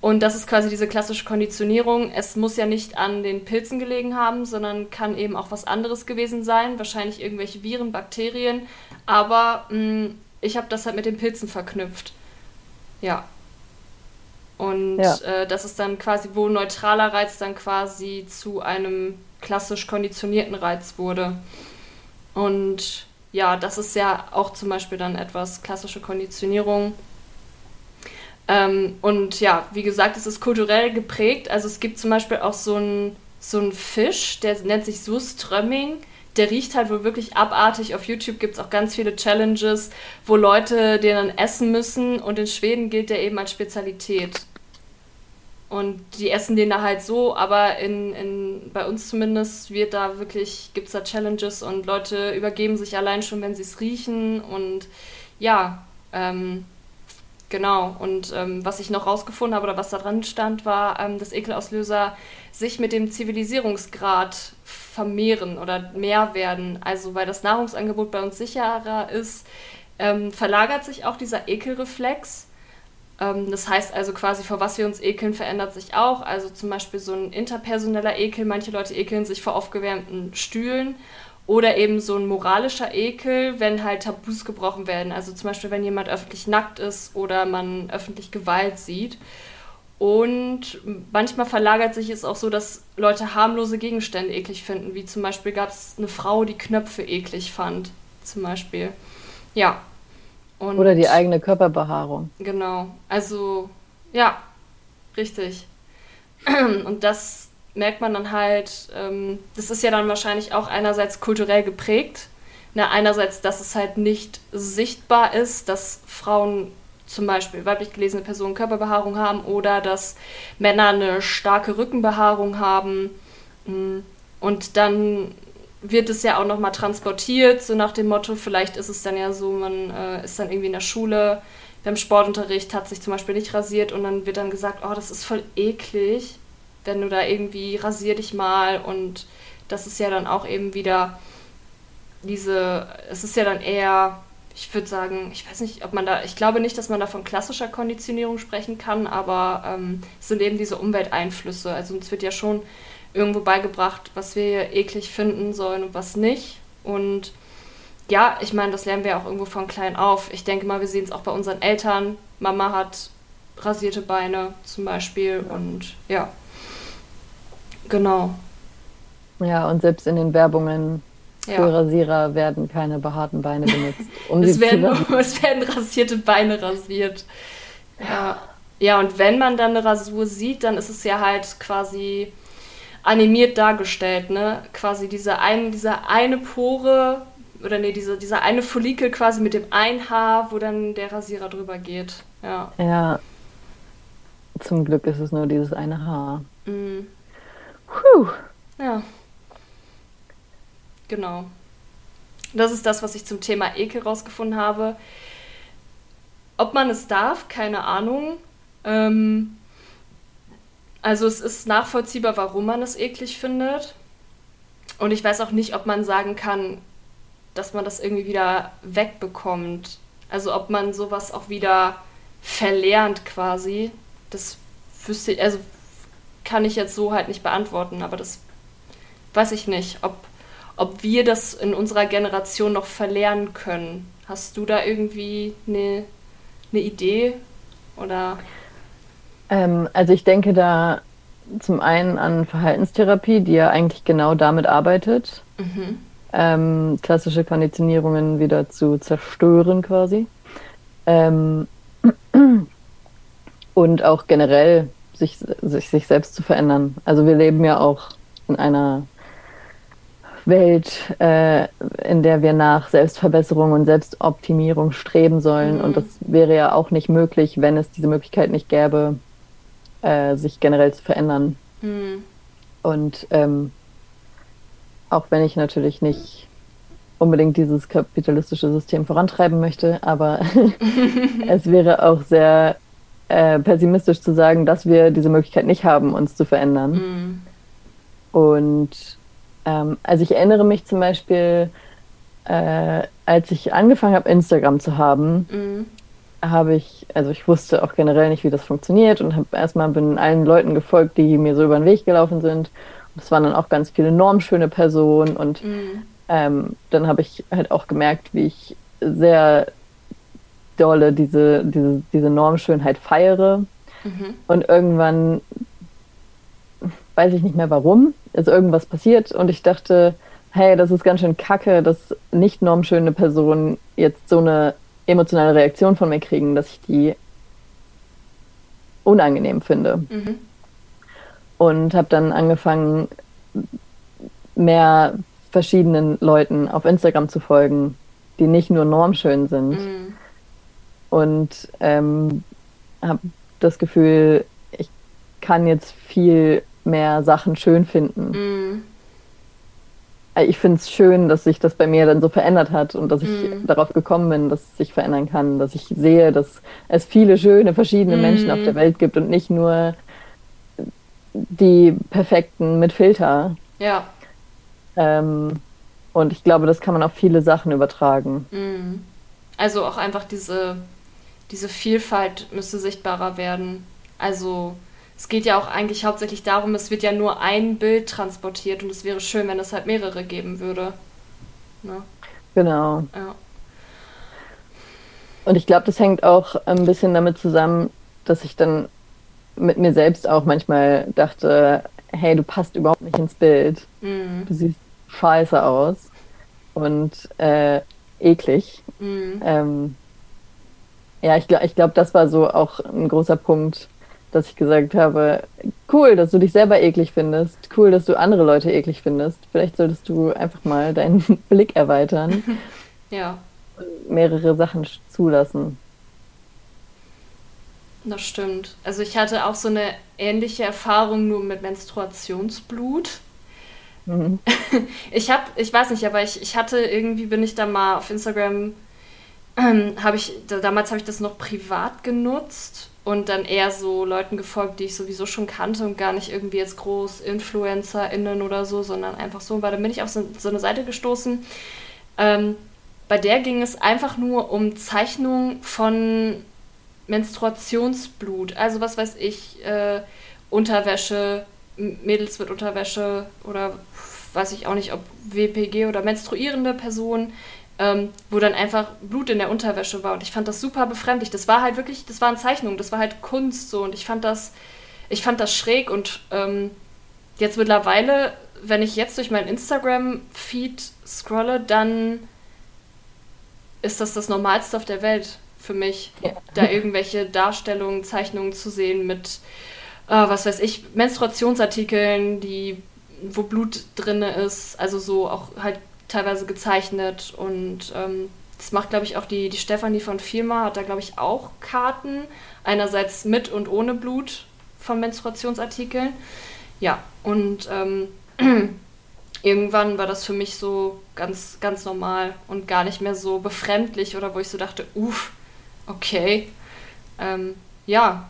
Und das ist quasi diese klassische Konditionierung. Es muss ja nicht an den Pilzen gelegen haben, sondern kann eben auch was anderes gewesen sein. Wahrscheinlich irgendwelche Viren, Bakterien. Aber mh, mm, ich habe das halt mit den Pilzen verknüpft. Ja. Und ja. Äh, das ist dann quasi, wo neutraler Reiz dann quasi zu einem klassisch konditionierten Reiz wurde. Und ja, das ist ja auch zum Beispiel dann etwas klassische Konditionierung ähm, und ja, wie gesagt, es ist kulturell geprägt. Also es gibt zum Beispiel auch so einen so Fisch, der nennt sich Surströmming. Der riecht halt wohl wirklich abartig. Auf YouTube gibt es auch ganz viele Challenges, wo Leute den dann essen müssen. Und in Schweden gilt der eben als Spezialität. Und die essen den da halt so, aber in, in, bei uns zumindest wird da wirklich, gibt es da Challenges und Leute übergeben sich allein schon, wenn sie es riechen. Und ja, ähm, genau. Und ähm, was ich noch rausgefunden habe oder was da dran stand, war, ähm, dass Ekelauslöser sich mit dem Zivilisierungsgrad vermehren oder mehr werden. Also weil das Nahrungsangebot bei uns sicherer ist, ähm, verlagert sich auch dieser Ekelreflex ähm, das heißt also quasi, vor was wir uns ekeln, verändert sich auch. Also zum Beispiel so ein interpersoneller Ekel. Manche Leute ekeln sich vor aufgewärmten Stühlen. Oder eben so ein moralischer Ekel, wenn halt Tabus gebrochen werden. Also zum Beispiel, wenn jemand öffentlich nackt ist oder man öffentlich Gewalt sieht. Und manchmal verlagert sich es auch so, dass Leute harmlose Gegenstände eklig finden. Wie zum Beispiel gab es eine Frau, die Knöpfe eklig fand. Zum Beispiel. Ja, und Oder die eigene Körperbehaarung. Genau. Also, ja, richtig. Und das merkt man dann halt, ähm, das ist ja dann wahrscheinlich auch einerseits kulturell geprägt. Na, einerseits, dass es halt nicht sichtbar ist, dass Frauen zum Beispiel weiblich gelesene Personen Körperbehaarung haben oder dass Männer eine starke Rückenbehaarung haben. Mm. Und dann wird es ja auch nochmal transportiert, so nach dem Motto, vielleicht ist es dann ja so, man äh, ist dann irgendwie in der Schule, beim Sportunterricht hat sich zum Beispiel nicht rasiert und dann wird dann gesagt, oh, das ist voll eklig, wenn du da irgendwie rasier dich mal und das ist ja dann auch eben wieder diese, es ist ja dann eher, ich würde sagen, ich weiß nicht, ob man da, ich glaube nicht, dass man da von klassischer Konditionierung sprechen kann, aber ähm, es sind eben diese Umwelteinflüsse. Also es wird ja schon irgendwo beigebracht, was wir eklig finden sollen und was nicht. Und ja, ich meine, das lernen wir auch irgendwo von klein auf. Ich denke mal, wir sehen es auch bei unseren Eltern. Mama hat rasierte Beine zum Beispiel und ja, genau. Ja, und selbst in den Werbungen für ja. Rasierer werden keine behaarten Beine benutzt. Um es, werden, es werden rasierte Beine rasiert. Ja. ja, und wenn man dann eine Rasur sieht, dann ist es ja halt quasi animiert dargestellt, ne? Quasi diese eine, diese eine Pore oder nee, diese, dieser eine Follikel quasi mit dem ein Haar, wo dann der Rasierer drüber geht. Ja. Ja. Zum Glück ist es nur dieses eine Haar. Mhm. Puh. Ja. Genau. Das ist das, was ich zum Thema Ekel rausgefunden habe. Ob man es darf, keine Ahnung. Ähm, also es ist nachvollziehbar, warum man es eklig findet. Und ich weiß auch nicht, ob man sagen kann, dass man das irgendwie wieder wegbekommt. Also ob man sowas auch wieder verlernt quasi. Das wüsste ich, also kann ich jetzt so halt nicht beantworten, aber das weiß ich nicht, ob, ob wir das in unserer Generation noch verlernen können. Hast du da irgendwie eine, eine Idee? Oder? Ähm, also ich denke da zum einen an Verhaltenstherapie, die ja eigentlich genau damit arbeitet, mhm. ähm, klassische Konditionierungen wieder zu zerstören quasi. Ähm, und auch generell sich, sich, sich selbst zu verändern. Also wir leben ja auch in einer Welt, äh, in der wir nach Selbstverbesserung und Selbstoptimierung streben sollen. Mhm. Und das wäre ja auch nicht möglich, wenn es diese Möglichkeit nicht gäbe, äh, sich generell zu verändern. Mhm. Und ähm, auch wenn ich natürlich nicht unbedingt dieses kapitalistische System vorantreiben möchte, aber es wäre auch sehr äh, pessimistisch zu sagen, dass wir diese Möglichkeit nicht haben, uns zu verändern. Mhm. Und ähm, also ich erinnere mich zum Beispiel, äh, als ich angefangen habe, Instagram zu haben, mhm habe ich, also ich wusste auch generell nicht, wie das funktioniert und habe erstmal bin allen Leuten gefolgt, die mir so über den Weg gelaufen sind. Und es waren dann auch ganz viele normschöne Personen und mhm. ähm, dann habe ich halt auch gemerkt, wie ich sehr dolle diese, diese, diese Normschönheit feiere. Mhm. Und irgendwann weiß ich nicht mehr warum, ist irgendwas passiert und ich dachte, hey, das ist ganz schön kacke, dass nicht normschöne Personen jetzt so eine emotionale Reaktion von mir kriegen, dass ich die unangenehm finde. Mhm. Und habe dann angefangen, mehr verschiedenen Leuten auf Instagram zu folgen, die nicht nur normschön sind. Mhm. Und ähm, habe das Gefühl, ich kann jetzt viel mehr Sachen schön finden. Mm. Ich finde es schön, dass sich das bei mir dann so verändert hat und dass ich Mm. darauf gekommen bin, dass es sich verändern kann, dass ich sehe, dass es viele schöne, verschiedene Menschen auf Mm. der Welt gibt und nicht nur die perfekten mit Filter. Ja. Ähm, und ich glaube, das kann man auf viele Sachen übertragen. Mm. Also auch einfach diese, diese Vielfalt müsste sichtbarer werden. Also es geht ja auch eigentlich hauptsächlich darum, es wird ja nur ein Bild transportiert und es wäre schön, wenn es halt mehrere geben würde. Ne? Genau. Ja. Und ich glaube, das hängt auch ein bisschen damit zusammen, dass ich dann mit mir selbst auch manchmal dachte, hey, du passt überhaupt nicht ins Bild. Mm. Du siehst scheiße aus und äh, eklig. Mm. Ähm, ja, ich glaube, ich glaub, das war so auch ein großer Punkt, dass ich gesagt habe, cool, dass du dich selber eklig findest, cool, dass du andere Leute eklig findest. Vielleicht solltest du einfach mal deinen Blick erweitern, Ja, mehrere Sachen zulassen. das stimmt. Also ich hatte auch so eine ähnliche Erfahrung nur mit Menstruationsblut. Mhm. Ich habe, ich weiß nicht, aber ich, ich hatte irgendwie, bin ich da mal auf Instagram, ähm, habe ich, da, damals habe ich das noch privat genutzt und dann eher so Leuten gefolgt, die ich sowieso schon kannte und gar nicht irgendwie jetzt groß InfluencerInnen oder so, sondern einfach so, weil dann bin ich auf so, so eine Seite gestoßen, ähm, bei der ging es einfach nur um Zeichnungen von Menstruationsblut. Also was weiß ich, äh, Unterwäsche, Mädels mit Unterwäsche oder weiß ich auch nicht, ob WPG oder menstruierende Personen, ähm, wo dann einfach Blut in der Unterwäsche war. Und ich fand das super befremdlich. Das war halt wirklich, das waren Zeichnungen, das war halt Kunst so. Und ich fand das, ich fand das schräg und ähm, jetzt mittlerweile, wenn ich jetzt durch meinen Instagram-Feed scrolle, dann ist das das Normalste auf der Welt für mich, Ja. da irgendwelche Darstellungen, Zeichnungen zu sehen mit, äh, was weiß ich, Menstruationsartikeln, die, wo Blut drin ist, also so auch halt teilweise gezeichnet und ähm, das macht, glaube ich, auch die, die Stefanie von Firma, hat da, glaube ich, auch Karten, einerseits mit und ohne Blut von Menstruationsartikeln. Ja, und ähm, irgendwann war das für mich so ganz, ganz normal und gar nicht mehr so befremdlich oder wo ich so dachte, uff, okay. Ähm, ja,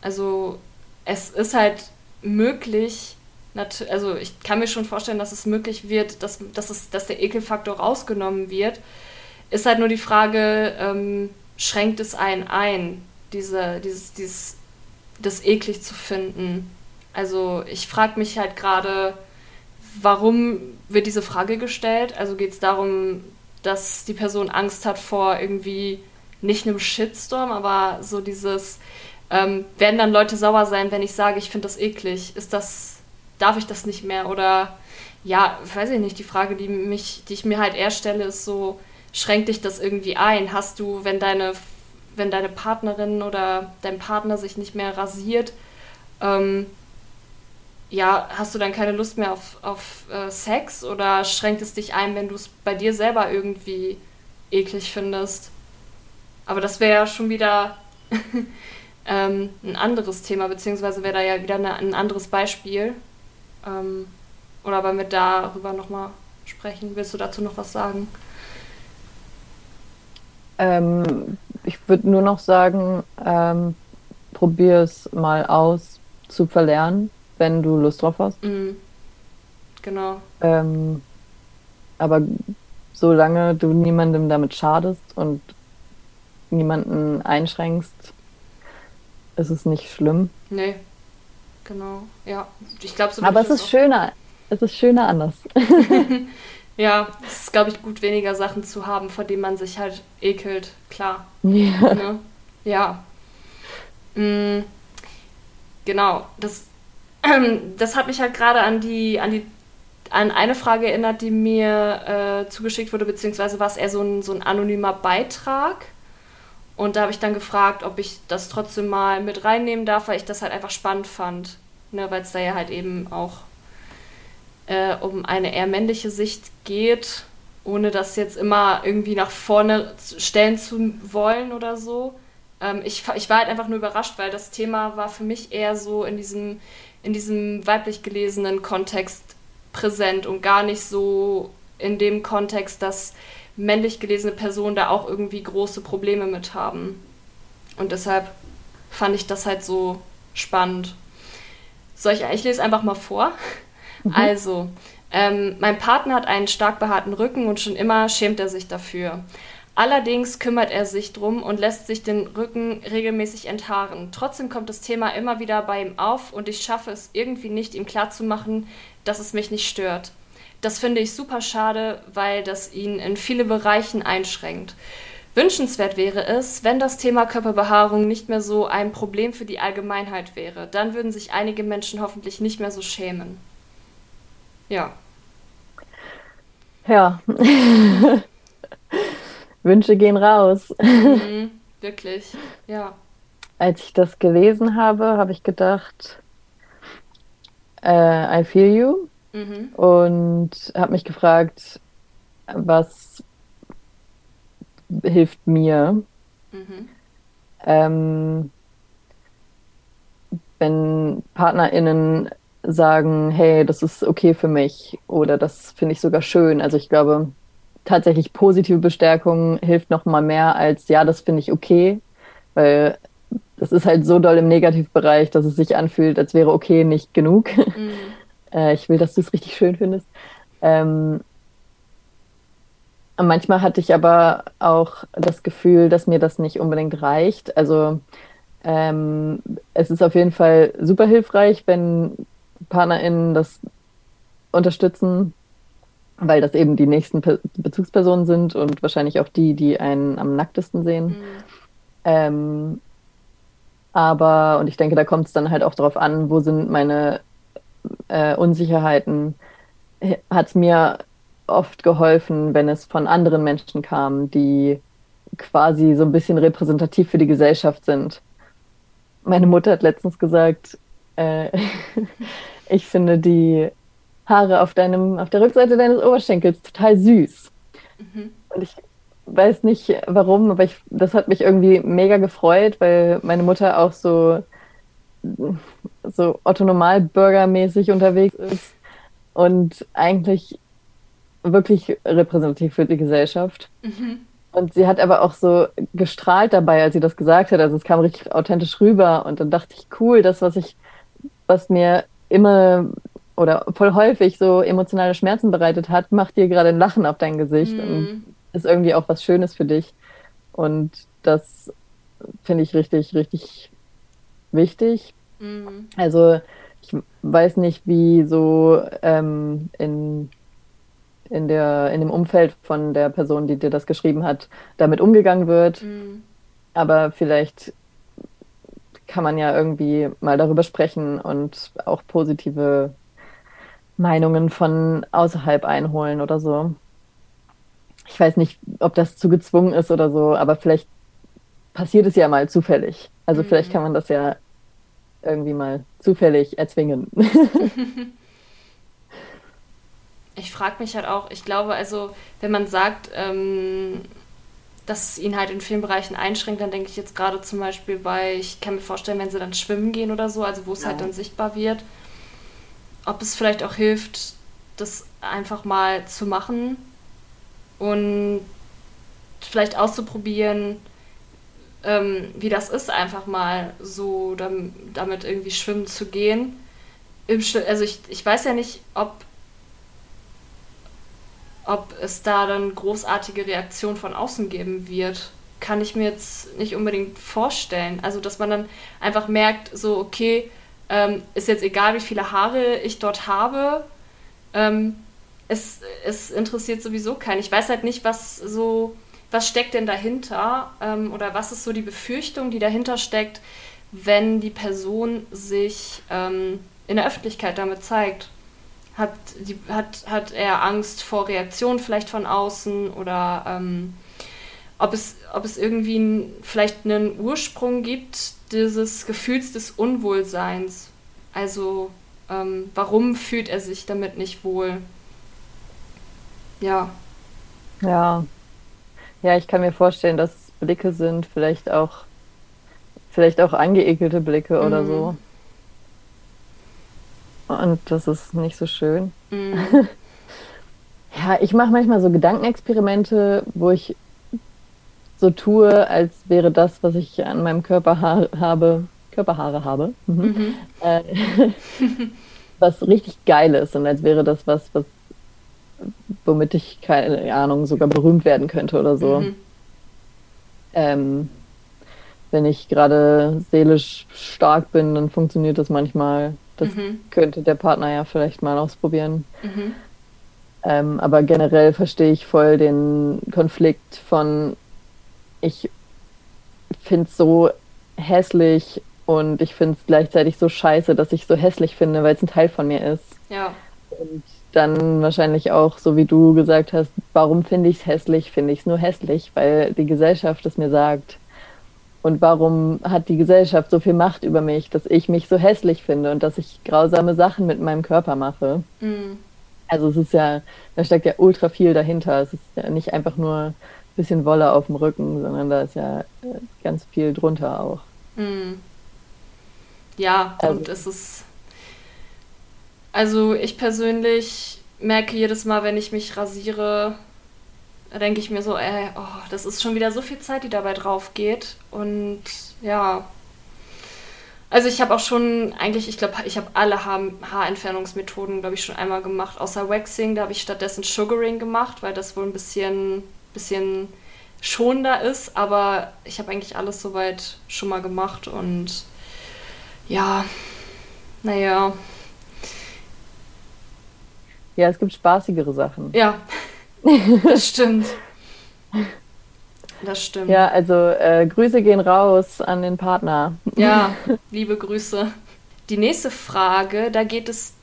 also es ist halt möglich, also ich kann mir schon vorstellen, dass es möglich wird, dass, dass, es, dass der Ekelfaktor rausgenommen wird. Ist halt nur die Frage, ähm, schränkt es einen ein, diese, dieses, dieses, das eklig zu finden? Also ich frage mich halt gerade, warum wird diese Frage gestellt? Also geht es darum, dass die Person Angst hat vor irgendwie nicht einem Shitstorm, aber so dieses, ähm, werden dann Leute sauer sein, wenn ich sage, ich finde das eklig? Ist das, darf ich das nicht mehr? Oder ja, weiß ich nicht, die Frage, die mich, die ich mir halt eher stelle, ist so, schränkt dich das irgendwie ein? Hast du, wenn deine, wenn deine Partnerin oder dein Partner sich nicht mehr rasiert, ähm, ja, hast du dann keine Lust mehr auf, auf äh, Sex oder schränkt es dich ein, wenn du es bei dir selber irgendwie eklig findest? Aber das wäre ja schon wieder ähm, ein anderes Thema, beziehungsweise wäre da ja wieder eine, ein anderes Beispiel. Ähm, oder wollen wir darüber nochmal sprechen? Willst du dazu noch was sagen? Ähm, ich würde nur noch sagen, ähm, probier es mal aus zu verlernen, wenn du Lust drauf hast. Mhm. Genau. Ähm, aber solange du niemandem damit schadest und niemanden einschränkst, ist es nicht schlimm. Nee. Genau. Ja. Ich glaube, so Aber es ist schöner. Es ist schöner anders. Ja, es ist, glaube ich, gut, weniger Sachen zu haben, vor denen man sich halt ekelt. Klar. ja. Ne? Ja. Mm, genau. Das, das hat mich halt gerade an die, an die, an eine Frage erinnert, die mir äh, zugeschickt wurde, beziehungsweise war es eher so ein, so ein anonymer Beitrag. Und da habe ich dann gefragt, ob ich das trotzdem mal mit reinnehmen darf, weil ich das halt einfach spannend fand. Ne, weil es da ja halt eben auch äh, um eine eher männliche Sicht geht, ohne das jetzt immer irgendwie nach vorne stellen zu wollen oder so. Ähm, ich, ich war halt einfach nur überrascht, weil das Thema war für mich eher so in diesem, in diesem weiblich gelesenen Kontext präsent und gar nicht so in dem Kontext, dass männlich gelesene Personen da auch irgendwie große Probleme mit haben. Und deshalb fand ich das halt so spannend. Soll ich, ich lese einfach mal vor. Mhm. Also, ähm, mein Partner hat einen stark behaarten Rücken und schon immer schämt er sich dafür. Allerdings kümmert er sich drum und lässt sich den Rücken regelmäßig enthaaren. Trotzdem kommt das Thema immer wieder bei ihm auf und ich schaffe es irgendwie nicht, ihm klarzumachen, dass es mich nicht stört. Das finde ich super schade, weil das ihn in viele Bereichen einschränkt. Wünschenswert wäre es, wenn das Thema Körperbehaarung nicht mehr so ein Problem für die Allgemeinheit wäre. Dann würden sich einige Menschen hoffentlich nicht mehr so schämen. Ja. Ja. Wünsche gehen raus. Mhm, wirklich, ja. Als ich das gelesen habe, habe ich gedacht, äh, I feel you. Mhm. Und habe mich gefragt, was hilft mir. Mhm. Ähm, wenn PartnerInnen sagen, hey, das ist okay für mich oder das finde ich sogar schön. Also ich glaube, tatsächlich positive Bestärkung hilft noch mal mehr als, ja, das finde ich okay, weil das ist halt so doll im Negativbereich, dass es sich anfühlt, als wäre okay nicht genug. Mhm. äh, ich will, dass du es richtig schön findest. Ähm, manchmal hatte ich aber auch das Gefühl, dass mir das nicht unbedingt reicht. Also ähm, es ist auf jeden Fall super hilfreich, wenn PartnerInnen das unterstützen, weil das eben die nächsten Pe Bezugspersonen sind und wahrscheinlich auch die, die einen am nacktesten sehen. Mhm. Ähm, aber, und ich denke, da kommt es dann halt auch darauf an, wo sind meine äh, Unsicherheiten. Hat es mir oft geholfen, wenn es von anderen Menschen kam, die quasi so ein bisschen repräsentativ für die Gesellschaft sind. Meine Mutter hat letztens gesagt, äh, ich finde die Haare auf deinem, auf der Rückseite deines Oberschenkels total süß. Mhm. Und ich weiß nicht warum, aber ich, das hat mich irgendwie mega gefreut, weil meine Mutter auch so, so Otto Normalbürger-mäßig unterwegs ist und eigentlich wirklich repräsentativ für die Gesellschaft. Mhm. Und sie hat aber auch so gestrahlt dabei, als sie das gesagt hat. Also es kam richtig authentisch rüber. Und dann dachte ich, cool, das, was ich, was mir immer oder voll häufig so emotionale Schmerzen bereitet hat, macht dir gerade ein Lachen auf dein Gesicht mhm. und ist irgendwie auch was Schönes für dich. Und das finde ich richtig, richtig wichtig. Mhm. Also ich weiß nicht, wie so ähm, in, in, der, in dem Umfeld von der Person, die dir das geschrieben hat, damit umgegangen wird. Mhm. Aber vielleicht kann man ja irgendwie mal darüber sprechen und auch positive Meinungen von außerhalb einholen oder so. Ich weiß nicht, ob das zu gezwungen ist oder so, aber vielleicht passiert es ja mal zufällig. Also mhm. vielleicht kann man das ja irgendwie mal zufällig erzwingen. ich frage mich halt auch, ich glaube, also wenn man sagt, ähm, dass es ihn halt in vielen Bereichen einschränkt, dann denke ich jetzt gerade zum Beispiel bei, ich kann mir vorstellen, wenn sie dann schwimmen gehen oder so, also wo es halt ja. halt dann sichtbar wird, ob es vielleicht auch hilft, das einfach mal zu machen und vielleicht auszuprobieren, ähm, wie das ist, einfach mal so damit irgendwie schwimmen zu gehen. also ich, ich weiß ja nicht, ob, ob es da dann großartige Reaktionen von außen geben wird. Kann ich mir jetzt nicht unbedingt vorstellen. Also, dass man dann einfach merkt, so, okay, ähm, ist jetzt egal, wie viele Haare ich dort habe. Ähm, es, es interessiert sowieso keinen. Ich weiß halt nicht, was so, was steckt denn dahinter ähm, oder was ist so die Befürchtung, die dahinter steckt, wenn die Person sich ähm, in der Öffentlichkeit damit zeigt. Hat, die, hat, hat er Angst vor Reaktionen vielleicht von außen oder ähm, ob, es, ob es irgendwie ein, vielleicht einen Ursprung gibt, dieses Gefühls des Unwohlseins. Also ähm, warum fühlt er sich damit nicht wohl? Ja. Ja. Ja, ich kann mir vorstellen, dass es Blicke sind, vielleicht auch vielleicht auch angeekelte Blicke mhm. oder so. Und das ist nicht so schön. Mhm. ja, ich mache manchmal so Gedankenexperimente, wo ich so tue, als wäre das, was ich an meinem Körper ha habe, Körperhaare habe, mhm. Mhm. Äh, was richtig geil ist und als wäre das was, was womit ich, keine Ahnung, sogar berühmt werden könnte oder so. Mhm. Ähm, wenn ich gerade seelisch stark bin, dann funktioniert das manchmal. Das mhm. könnte der Partner ja vielleicht mal ausprobieren. Mhm. Ähm, aber generell verstehe ich voll den Konflikt von, ich finde es so hässlich und ich finde es gleichzeitig so scheiße, dass ich so hässlich finde, weil es ein Teil von mir ist. Ja. Und dann wahrscheinlich auch, so wie du gesagt hast, warum finde ich es hässlich? Finde ich es nur hässlich, weil die Gesellschaft es mir sagt. Und warum hat die Gesellschaft so viel Macht über mich, dass ich mich so hässlich finde und dass ich grausame Sachen mit meinem Körper mache? Mhm. Also es ist ja, da steckt ja ultra viel dahinter. Es ist ja nicht einfach nur ein bisschen Wolle auf dem Rücken, sondern da ist ja ganz viel drunter auch. Mhm. Ja, also, und es ist. Also ich persönlich merke jedes Mal, wenn ich mich rasiere, da denke ich mir so, ey, oh, das ist schon wieder so viel Zeit, die dabei drauf geht. Und ja. Also ich habe auch schon, eigentlich, ich glaube, ich habe alle Haar Haarentfernungsmethoden, glaube ich, schon einmal gemacht. Außer Waxing, da habe ich stattdessen Sugaring gemacht, weil das wohl ein bisschen, bisschen schonender ist. Aber ich habe eigentlich alles soweit schon mal gemacht und ja, naja. Ja, es gibt spaßigere Sachen. Ja, das stimmt. Das stimmt. Ja, also äh, Grüße gehen raus an den Partner. Ja, liebe Grüße. Die nächste Frage, da geht es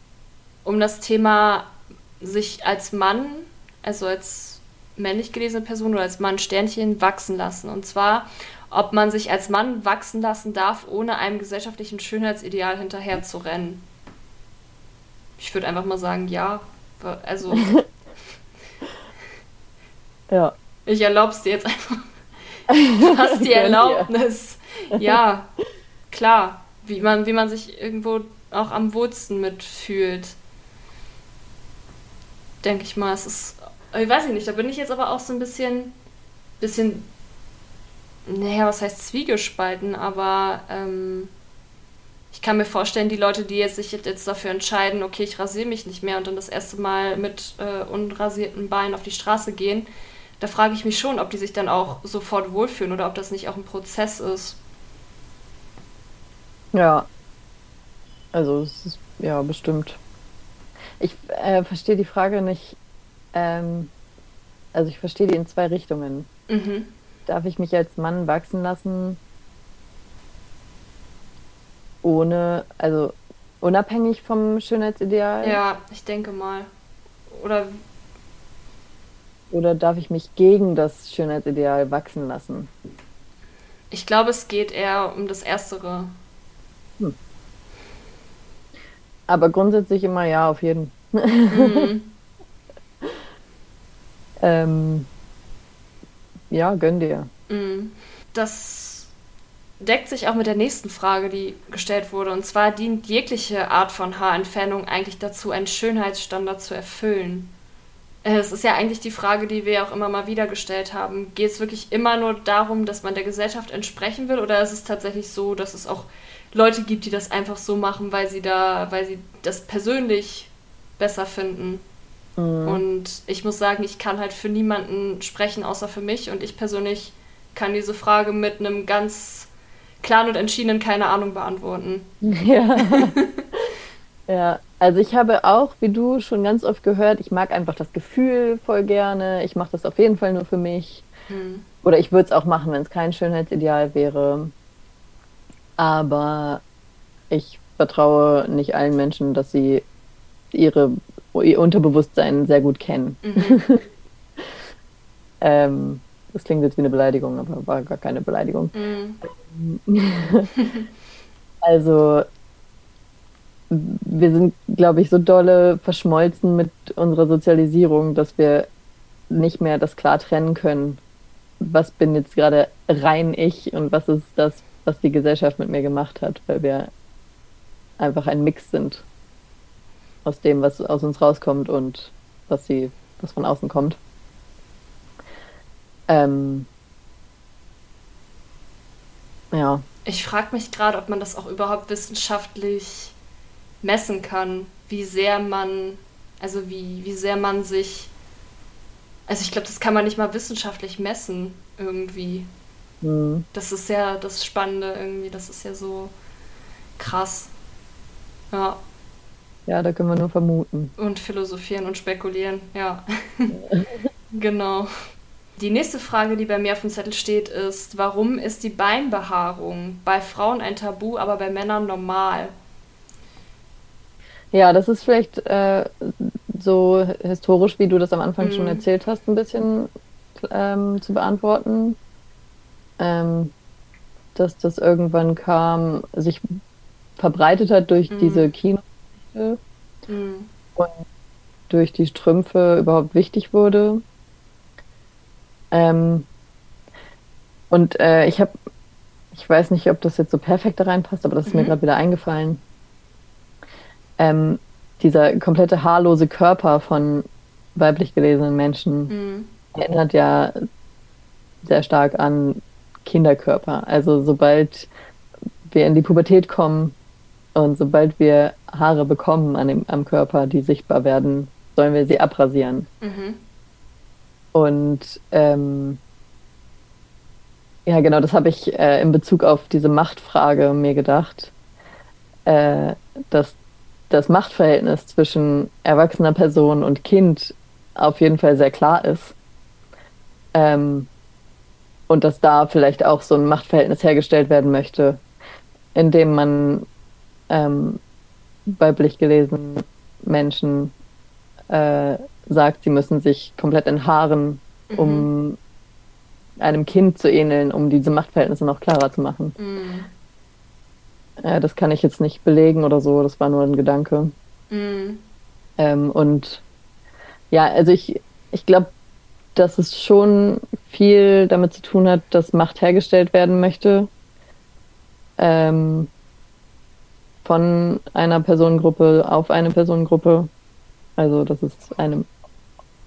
um das Thema sich als Mann, also als männlich gelesene Person oder als Mann Sternchen wachsen lassen. Und zwar, ob man sich als Mann wachsen lassen darf, ohne einem gesellschaftlichen Schönheitsideal hinterher zu rennen. Ich würde einfach mal sagen, ja. Also Ja. Ich erlaub's dir jetzt einfach. Du hast die Erlaubnis. Ja, klar. Wie man, wie man sich irgendwo auch am wohlsten mitfühlt. Denke ich mal. Es ist. Ich weiß nicht, da bin ich jetzt aber auch so ein bisschen. bisschen. Naja, was heißt Zwiegespalten, aber. Ähm, ich kann mir vorstellen, die Leute, die jetzt sich jetzt dafür entscheiden, okay, ich rasiere mich nicht mehr und dann das erste Mal mit äh, unrasierten Beinen auf die Straße gehen, da frage ich mich schon, ob die sich dann auch sofort wohlfühlen oder ob das nicht auch ein Prozess ist. Ja. Also es ist ja bestimmt. Ich äh, verstehe die Frage nicht. Ähm, also ich verstehe die in zwei Richtungen. Mhm. Darf ich mich als Mann wachsen lassen, ohne, also unabhängig vom Schönheitsideal? Ja, ich denke mal. Oder oder darf ich mich gegen das Schönheitsideal wachsen lassen? Ich glaube, es geht eher um das Erstere. Hm. Aber grundsätzlich immer ja, auf jeden. Mhm. ähm, ja, gönn dir. Mhm. Das deckt sich auch mit der nächsten Frage, die gestellt wurde. Und zwar dient jegliche Art von Haarentfernung eigentlich dazu, einen Schönheitsstandard zu erfüllen. Äh, es ist ja eigentlich die Frage, die wir auch immer mal wieder gestellt haben. Geht es wirklich immer nur darum, dass man der Gesellschaft entsprechen will, oder ist es tatsächlich so, dass es auch Leute gibt, die das einfach so machen, weil sie da, weil sie das persönlich besser finden? Mhm. Und ich muss sagen, ich kann halt für niemanden sprechen, außer für mich. Und ich persönlich kann diese Frage mit einem ganz klaren und entschiedenen keine Ahnung beantworten. Ja. ja, also ich habe auch, wie du schon ganz oft gehört, ich mag einfach das Gefühl voll gerne. Ich mache das auf jeden Fall nur für mich. Hm. Oder ich würde es auch machen, wenn es kein Schönheitsideal wäre. Aber ich vertraue nicht allen Menschen, dass sie ihre, ihr Unterbewusstsein sehr gut kennen. Mhm. ähm, das klingt jetzt wie eine Beleidigung, aber war gar keine Beleidigung. Mhm. also wir sind, glaube ich, so dolle verschmolzen mit unserer Sozialisierung, dass wir nicht mehr das klar trennen können. Was bin jetzt gerade rein ich und was ist das, was die Gesellschaft mit mir gemacht hat, weil wir einfach ein Mix sind aus dem, was aus uns rauskommt und was sie, was von außen kommt. Ähm, ja. Ich frage mich gerade, ob man das auch überhaupt wissenschaftlich messen kann, wie sehr man, also wie, wie sehr man sich, also ich glaube, das kann man nicht mal wissenschaftlich messen irgendwie. Mhm. Das ist ja das Spannende irgendwie, das ist ja so krass. Ja. Ja, da können wir nur vermuten. Und philosophieren und spekulieren, ja. genau. Die nächste Frage, die bei mir auf dem Zettel steht, ist, warum ist die Beinbehaarung bei Frauen ein Tabu, aber bei Männern normal? Ja, das ist vielleicht äh, so historisch, wie du das am Anfang mm. schon mhm. erzählt hast, ein bisschen ähm, zu beantworten. Ähm, dass das irgendwann kam, sich verbreitet hat durch mm. diese Kino mm. und durch die Strümpfe überhaupt wichtig wurde. Ähm, und äh, ich habe, ich weiß nicht, ob das jetzt so perfekt da reinpasst, aber das ist mhm. mir gerade wieder eingefallen. Ähm, dieser komplette haarlose Körper von weiblich gelesenen Menschen mhm. erinnert ja sehr stark an Kinderkörper. Also sobald wir in die Pubertät kommen und sobald wir Haare bekommen an dem, am Körper, die sichtbar werden, sollen wir sie abrasieren. Mhm. Und ähm, ja, genau, das habe ich äh, in Bezug auf diese Machtfrage mir gedacht, äh, dass das Machtverhältnis zwischen erwachsener Person und Kind auf jeden Fall sehr klar ist. Ähm, und dass da vielleicht auch so ein Machtverhältnis hergestellt werden möchte, indem man ähm, weiblich gelesenen Menschen äh, sagt, sie müssen sich komplett enthaaren, mhm. um einem Kind zu ähneln, um diese Machtverhältnisse noch klarer zu machen. Mhm. Äh, das kann ich jetzt nicht belegen oder so, das war nur ein Gedanke. Mhm. Ähm, und ja, also ich, ich glaube, dass es schon viel damit zu tun hat, dass Macht hergestellt werden möchte. Ähm, von einer Personengruppe auf eine Personengruppe. Also, dass es eine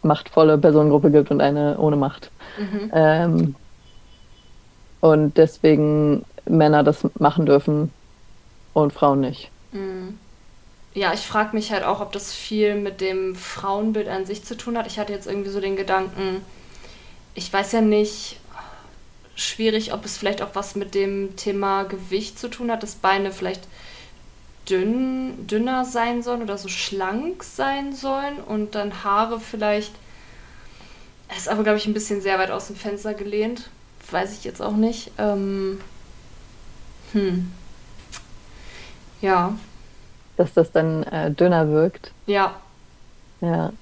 machtvolle Personengruppe gibt und eine ohne Macht. Mhm. Ähm, und deswegen Männer das machen dürfen und Frauen nicht. Mhm. Ja, ich frage mich halt auch, ob das viel mit dem Frauenbild an sich zu tun hat. Ich hatte jetzt irgendwie so den Gedanken, ich weiß ja nicht, schwierig, ob es vielleicht auch was mit dem Thema Gewicht zu tun hat, dass Beine vielleicht dünn, dünner sein sollen oder so schlank sein sollen und dann Haare vielleicht. Es ist aber, glaube ich, ein bisschen sehr weit aus dem Fenster gelehnt. Weiß ich jetzt auch nicht. Ähm, hm. Ja. Dass das dann äh, dünner wirkt. Ja. Ja.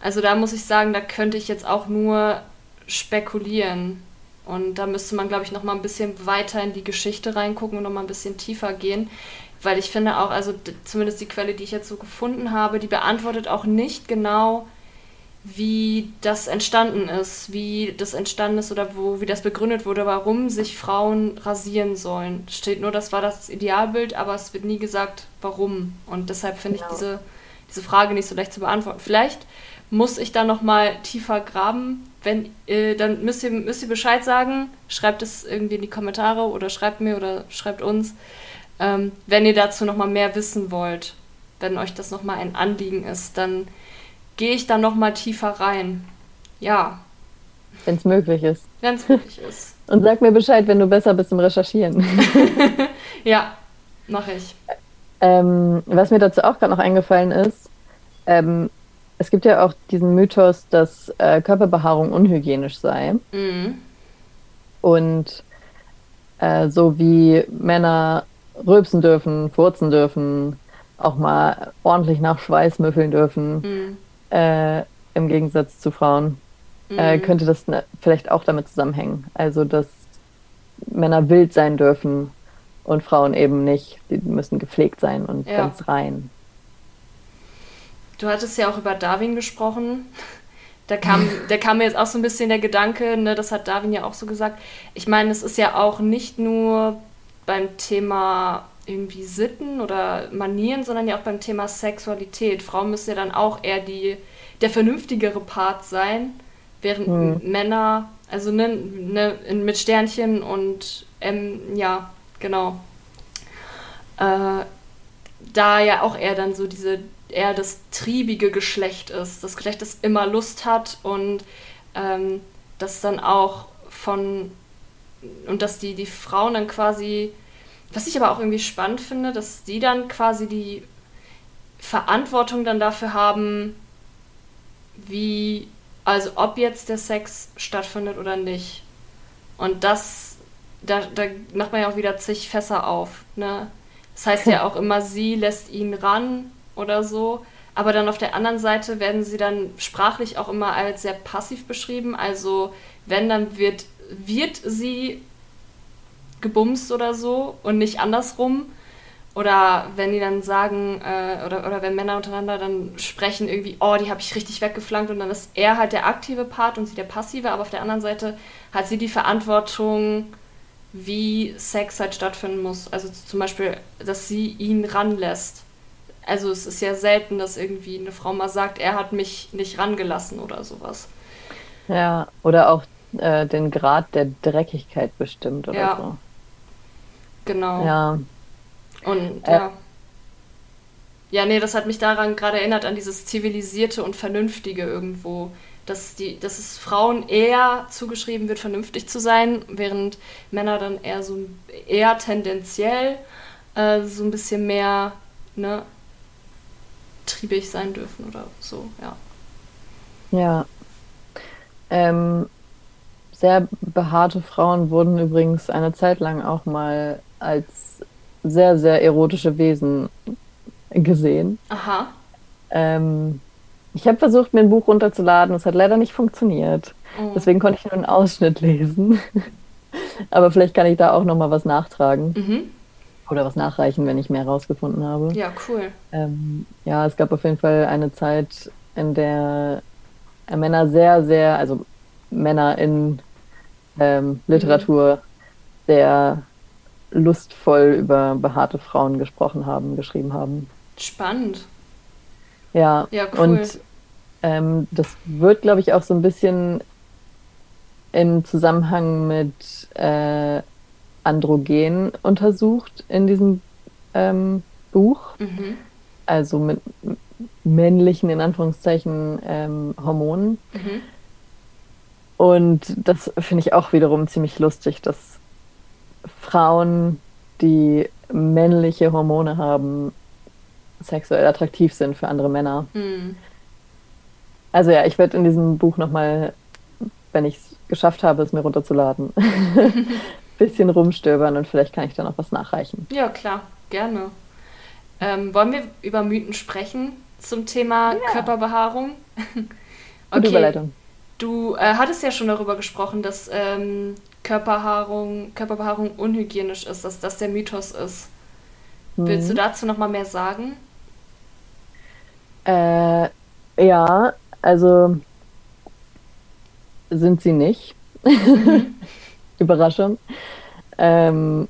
Also da muss ich sagen, da könnte ich jetzt auch nur spekulieren. Und da müsste man, glaube ich, noch mal ein bisschen weiter in die Geschichte reingucken und noch mal ein bisschen tiefer gehen. Weil ich finde auch, also zumindest die Quelle, die ich jetzt so gefunden habe, die beantwortet auch nicht genau, wie das entstanden ist, wie das entstanden ist oder wo, wie das begründet wurde, warum sich Frauen rasieren sollen. Steht nur, das war das Idealbild, aber es wird nie gesagt, warum. Und deshalb finde genau. ich diese, diese Frage nicht so leicht zu beantworten. Vielleicht muss ich da noch mal tiefer graben. Wenn, äh, dann müsst ihr, müsst ihr Bescheid sagen. Schreibt es irgendwie in die Kommentare oder schreibt mir oder schreibt uns, ähm, wenn ihr dazu noch mal mehr wissen wollt. Wenn euch das noch mal ein Anliegen ist, dann gehe ich da noch mal tiefer rein. Ja. Wenn es möglich ist. Wenn es möglich ist. Und sag mir Bescheid, wenn du besser bist im Recherchieren. ja, mache ich. Ähm, was mir dazu auch gerade noch eingefallen ist, ähm, es gibt ja auch diesen Mythos, dass äh, Körperbehaarung unhygienisch sei. Mhm. Und äh, so wie Männer rülpsen dürfen, furzen dürfen, auch mal ordentlich nach Schweiß müffeln dürfen, mhm. Äh, im Gegensatz zu Frauen, äh, mhm. könnte das ne, vielleicht auch damit zusammenhängen. Also, dass Männer wild sein dürfen und Frauen eben nicht. Die müssen gepflegt sein und ja. ganz rein. Du hattest ja auch über Darwin gesprochen. da kam, da kam mir jetzt auch so ein bisschen der Gedanke, ne, das hat Darwin ja auch so gesagt. Ich meine, es ist ja auch nicht nur beim Thema irgendwie Sitten oder Manieren, sondern ja auch beim Thema Sexualität. Frauen müssen ja dann auch eher die, der vernünftigere Part sein, während hm. Männer, also ne, ne, mit Sternchen und ähm, ja, genau. Äh, da ja auch eher dann so diese, eher das triebige Geschlecht ist. Das Geschlecht, das immer Lust hat und ähm, das dann auch von, und dass die, die Frauen dann quasi was ich aber auch irgendwie spannend finde, dass die dann quasi die Verantwortung dann dafür haben, wie, also ob jetzt der Sex stattfindet oder nicht. Und das, da, da macht man ja auch wieder zig Fässer auf. Ne? Das heißt ja auch immer, sie lässt ihn ran oder so. Aber dann auf der anderen Seite werden sie dann sprachlich auch immer als sehr passiv beschrieben. Also wenn, dann wird, wird sie gebumst oder so und nicht andersrum. Oder wenn die dann sagen, äh, oder, oder wenn Männer untereinander dann sprechen, irgendwie, oh, die habe ich richtig weggeflankt und dann ist er halt der aktive Part und sie der passive, aber auf der anderen Seite hat sie die Verantwortung, wie Sex halt stattfinden muss. Also zum Beispiel, dass sie ihn ranlässt. Also es ist ja selten, dass irgendwie eine Frau mal sagt, er hat mich nicht rangelassen oder sowas. Ja, oder auch äh, den Grad der Dreckigkeit bestimmt oder ja. so. Genau. Ja. Und äh, ja. Ja, nee, das hat mich daran gerade erinnert, an dieses Zivilisierte und Vernünftige irgendwo. Dass, die, dass es Frauen eher zugeschrieben wird, vernünftig zu sein, während Männer dann eher so eher tendenziell äh, so ein bisschen mehr ne, triebig sein dürfen oder so, ja. Ja. Ähm, sehr behaarte Frauen wurden übrigens eine Zeit lang auch mal als sehr, sehr erotische Wesen gesehen. Aha. Ähm, ich habe versucht, mir ein Buch runterzuladen. Es hat leider nicht funktioniert. Oh. Deswegen konnte ich nur einen Ausschnitt lesen. Aber vielleicht kann ich da auch noch mal was nachtragen. Mhm. Oder was nachreichen, wenn ich mehr rausgefunden habe. Ja, cool. Ähm, ja, es gab auf jeden Fall eine Zeit, in der Männer sehr, sehr, also Männer in ähm, Literatur mhm. sehr lustvoll über behaarte Frauen gesprochen haben, geschrieben haben. Spannend. Ja, ja cool. und ähm, das wird, glaube ich, auch so ein bisschen im Zusammenhang mit äh, Androgen untersucht in diesem ähm, Buch. Mhm. Also mit männlichen, in Anführungszeichen, ähm, Hormonen. Mhm. Und das finde ich auch wiederum ziemlich lustig, dass Frauen, die männliche Hormone haben, sexuell attraktiv sind für andere Männer. Mhm. Also ja, ich werde in diesem Buch nochmal, wenn ich es geschafft habe, es mir runterzuladen, ein bisschen rumstöbern und vielleicht kann ich da noch was nachreichen. Ja, klar, gerne. Ähm, wollen wir über Mythen sprechen zum Thema ja. Körperbehaarung? okay. Gute Überleitung. Du äh, hattest ja schon darüber gesprochen, dass ähm, Körperbehaarung, Körperbehaarung unhygienisch ist, dass das der Mythos ist. Mhm. Willst du dazu noch mal mehr sagen? Äh, ja, also sind sie nicht. Mhm. Überraschung. Ähm,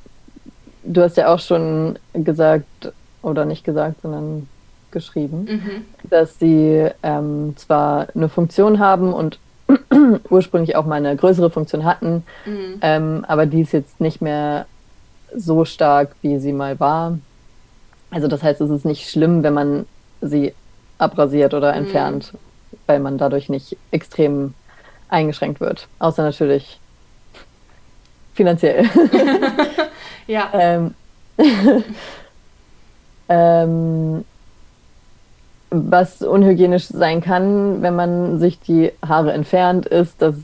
du hast ja auch schon gesagt, oder nicht gesagt, sondern geschrieben, mhm. dass sie ähm, zwar eine Funktion haben und ursprünglich auch mal eine größere Funktion hatten, mhm. ähm, aber die ist jetzt nicht mehr so stark, wie sie mal war. Also das heißt, es ist nicht schlimm, wenn man sie abrasiert oder mhm. entfernt, mhm. weil man dadurch nicht extrem eingeschränkt wird. Außer natürlich finanziell. ja. Ähm, ähm, was unhygienisch sein kann, wenn man sich die Haare entfernt, ist, dass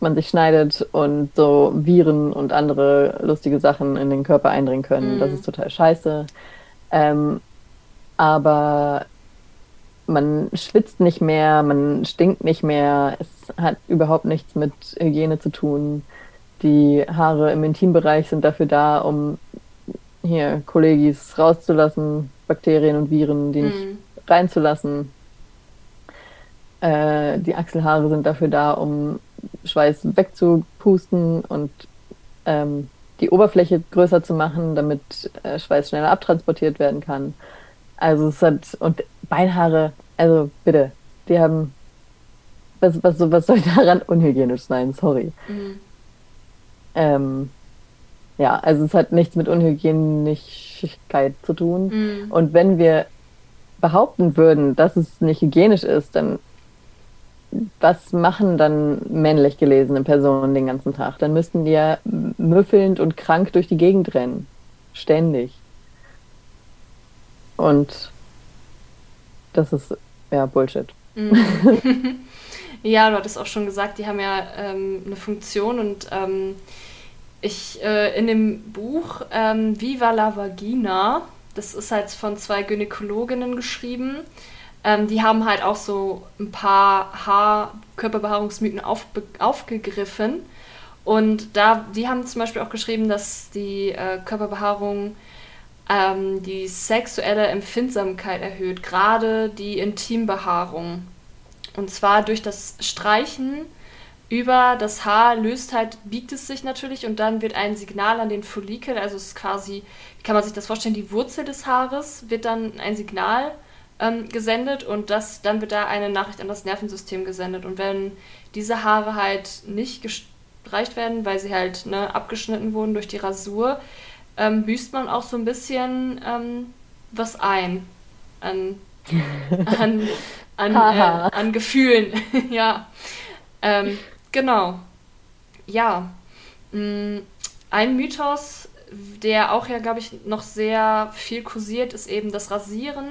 man sich schneidet und so Viren und andere lustige Sachen in den Körper eindringen können. Mhm. Das ist total scheiße. Ähm, aber man schwitzt nicht mehr, man stinkt nicht mehr, es hat überhaupt nichts mit Hygiene zu tun. Die Haare im Intimbereich sind dafür da, um hier Kollegis rauszulassen, Bakterien und Viren, die nicht mhm reinzulassen. Äh, die Achselhaare sind dafür da, um Schweiß wegzupusten und ähm, die Oberfläche größer zu machen, damit äh, Schweiß schneller abtransportiert werden kann. Also es hat und Beinhaare, also bitte, die haben was, was, was soll daran unhygienisch sein? Sorry. Mhm. Ähm, ja, also es hat nichts mit Unhygienischkeit zu tun. Mhm. Und wenn wir behaupten würden, dass es nicht hygienisch ist, dann was machen dann männlich gelesene Personen den ganzen Tag? Dann müssten die ja müffelnd und krank durch die Gegend rennen. Ständig. Und das ist ja Bullshit. Mhm. ja, du hattest auch schon gesagt, die haben ja ähm, eine Funktion und ähm, ich äh, in dem Buch ähm, Viva la Vagina, das ist halt von zwei Gynäkologinnen geschrieben, ähm, die haben halt auch so ein paar Haar-Körperbehaarungsmythen aufgegriffen. Und da, die haben zum Beispiel auch geschrieben, dass die äh, Körperbehaarung ähm, die sexuelle Empfindsamkeit erhöht, gerade die Intimbehaarung. Und zwar durch das Streichen über das Haar löst halt, biegt es sich natürlich und dann wird ein Signal an den Follikel, also es ist quasi, wie kann man sich das vorstellen, die Wurzel des Haares wird dann ein Signal ähm, gesendet und das, dann wird da eine Nachricht an das Nervensystem gesendet. Und wenn diese Haare halt nicht gestreicht werden, weil sie halt ne, abgeschnitten wurden durch die Rasur, ähm, büßt man auch so ein bisschen ähm, was ein an, an, an, äh, an Gefühlen. ja. Ähm, genau. Ja. Mm, ein Mythos, der auch ja, glaube ich, noch sehr viel kursiert, ist eben das Rasieren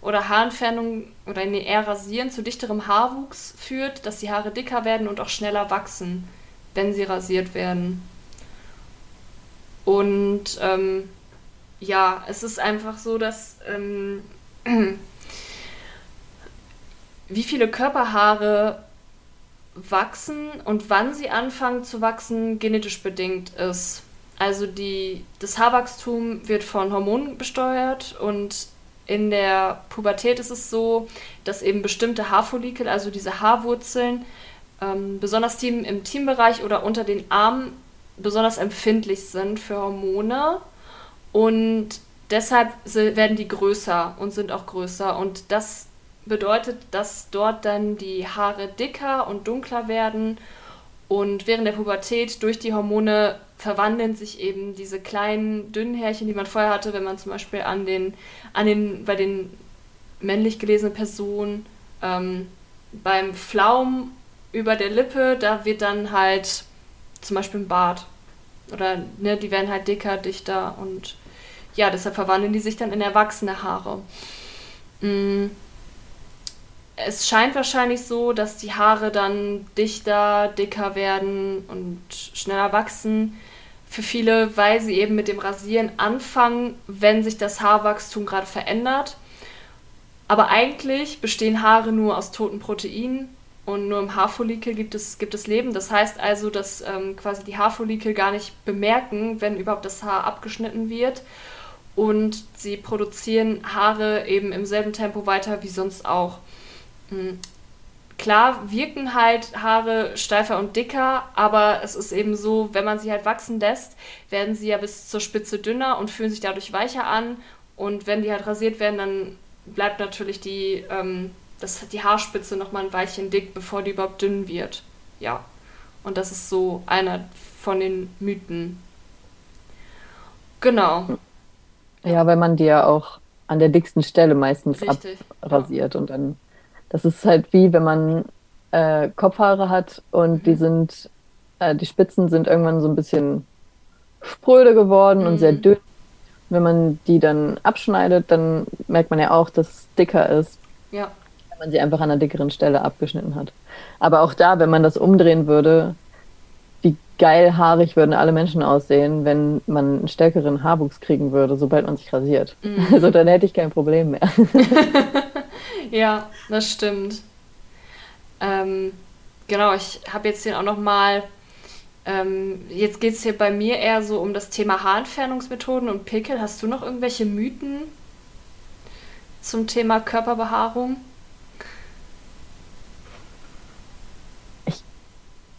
oder Haarentfernung oder nee, eher Rasieren zu dichterem Haarwuchs führt, dass die Haare dicker werden und auch schneller wachsen, wenn sie rasiert werden. Und ähm, ja, es ist einfach so, dass ähm, wie viele Körperhaare wachsen und wann sie anfangen zu wachsen, genetisch bedingt ist. Also die, das Haarwachstum wird von Hormonen besteuert und in der Pubertät ist es so, dass eben bestimmte Haarfollikel, also diese Haarwurzeln, ähm, besonders Team, im Teambereich oder unter den Armen besonders empfindlich sind für Hormone und deshalb werden die größer und sind auch größer und das bedeutet, dass dort dann die Haare dicker und dunkler werden und während der Pubertät durch die Hormone verwandeln sich eben diese kleinen dünnen Härchen, die man vorher hatte, wenn man zum Beispiel an den, an den, bei den männlich gelesenen Personen ähm, beim Pflaum über der Lippe, da wird dann halt zum Beispiel ein Bart. Oder ne, die werden halt dicker, dichter und ja, deshalb verwandeln die sich dann in erwachsene Haare. Mhm es scheint wahrscheinlich so, dass die Haare dann dichter, dicker werden und schneller wachsen. Für viele, weil sie eben mit dem Rasieren anfangen, wenn sich das Haarwachstum gerade verändert. Aber eigentlich bestehen Haare nur aus toten Proteinen und nur im Haarfollikel gibt es, gibt es Leben. Das heißt also, dass ähm, quasi die Haarfollikel gar nicht bemerken, wenn überhaupt das Haar abgeschnitten wird. Und sie produzieren Haare eben im selben Tempo weiter wie sonst auch. Hm. Klar wirken halt Haare steifer und dicker, aber es ist eben so, wenn man sie halt wachsen lässt, werden sie ja bis zur Spitze dünner und fühlen sich dadurch weicher an. Und wenn die halt rasiert werden, dann bleibt natürlich die, ähm, das, die Haarspitze nochmal ein Weilchen dick, bevor die überhaupt dünn wird. Ja. Und das ist so einer von den Mythen. Genau. Ja, weil man die ja auch an der dicksten Stelle meistens Richtig, abrasiert ja. und dann das ist halt wie, wenn man äh, Kopfhaare hat und die mhm. sind, äh, die Spitzen sind irgendwann so ein bisschen spröde geworden mhm. und sehr mhm. dünn. Wenn man die dann abschneidet, dann merkt man ja auch, dass es dicker ist. Ja. Wenn man sie einfach an einer dickeren Stelle abgeschnitten hat. Aber auch da, wenn man das umdrehen würde, wie geil haarig würden alle Menschen aussehen, wenn man einen stärkeren Haarwuchs kriegen würde, sobald man sich rasiert. Mhm. Also dann hätte ich kein Problem mehr. ja, das stimmt. Ähm, genau, ich habe jetzt hier auch noch mal. Ähm, jetzt geht es hier bei mir eher so um das Thema Haarentfernungsmethoden und Pickel. Hast du noch irgendwelche Mythen zum Thema Körperbehaarung?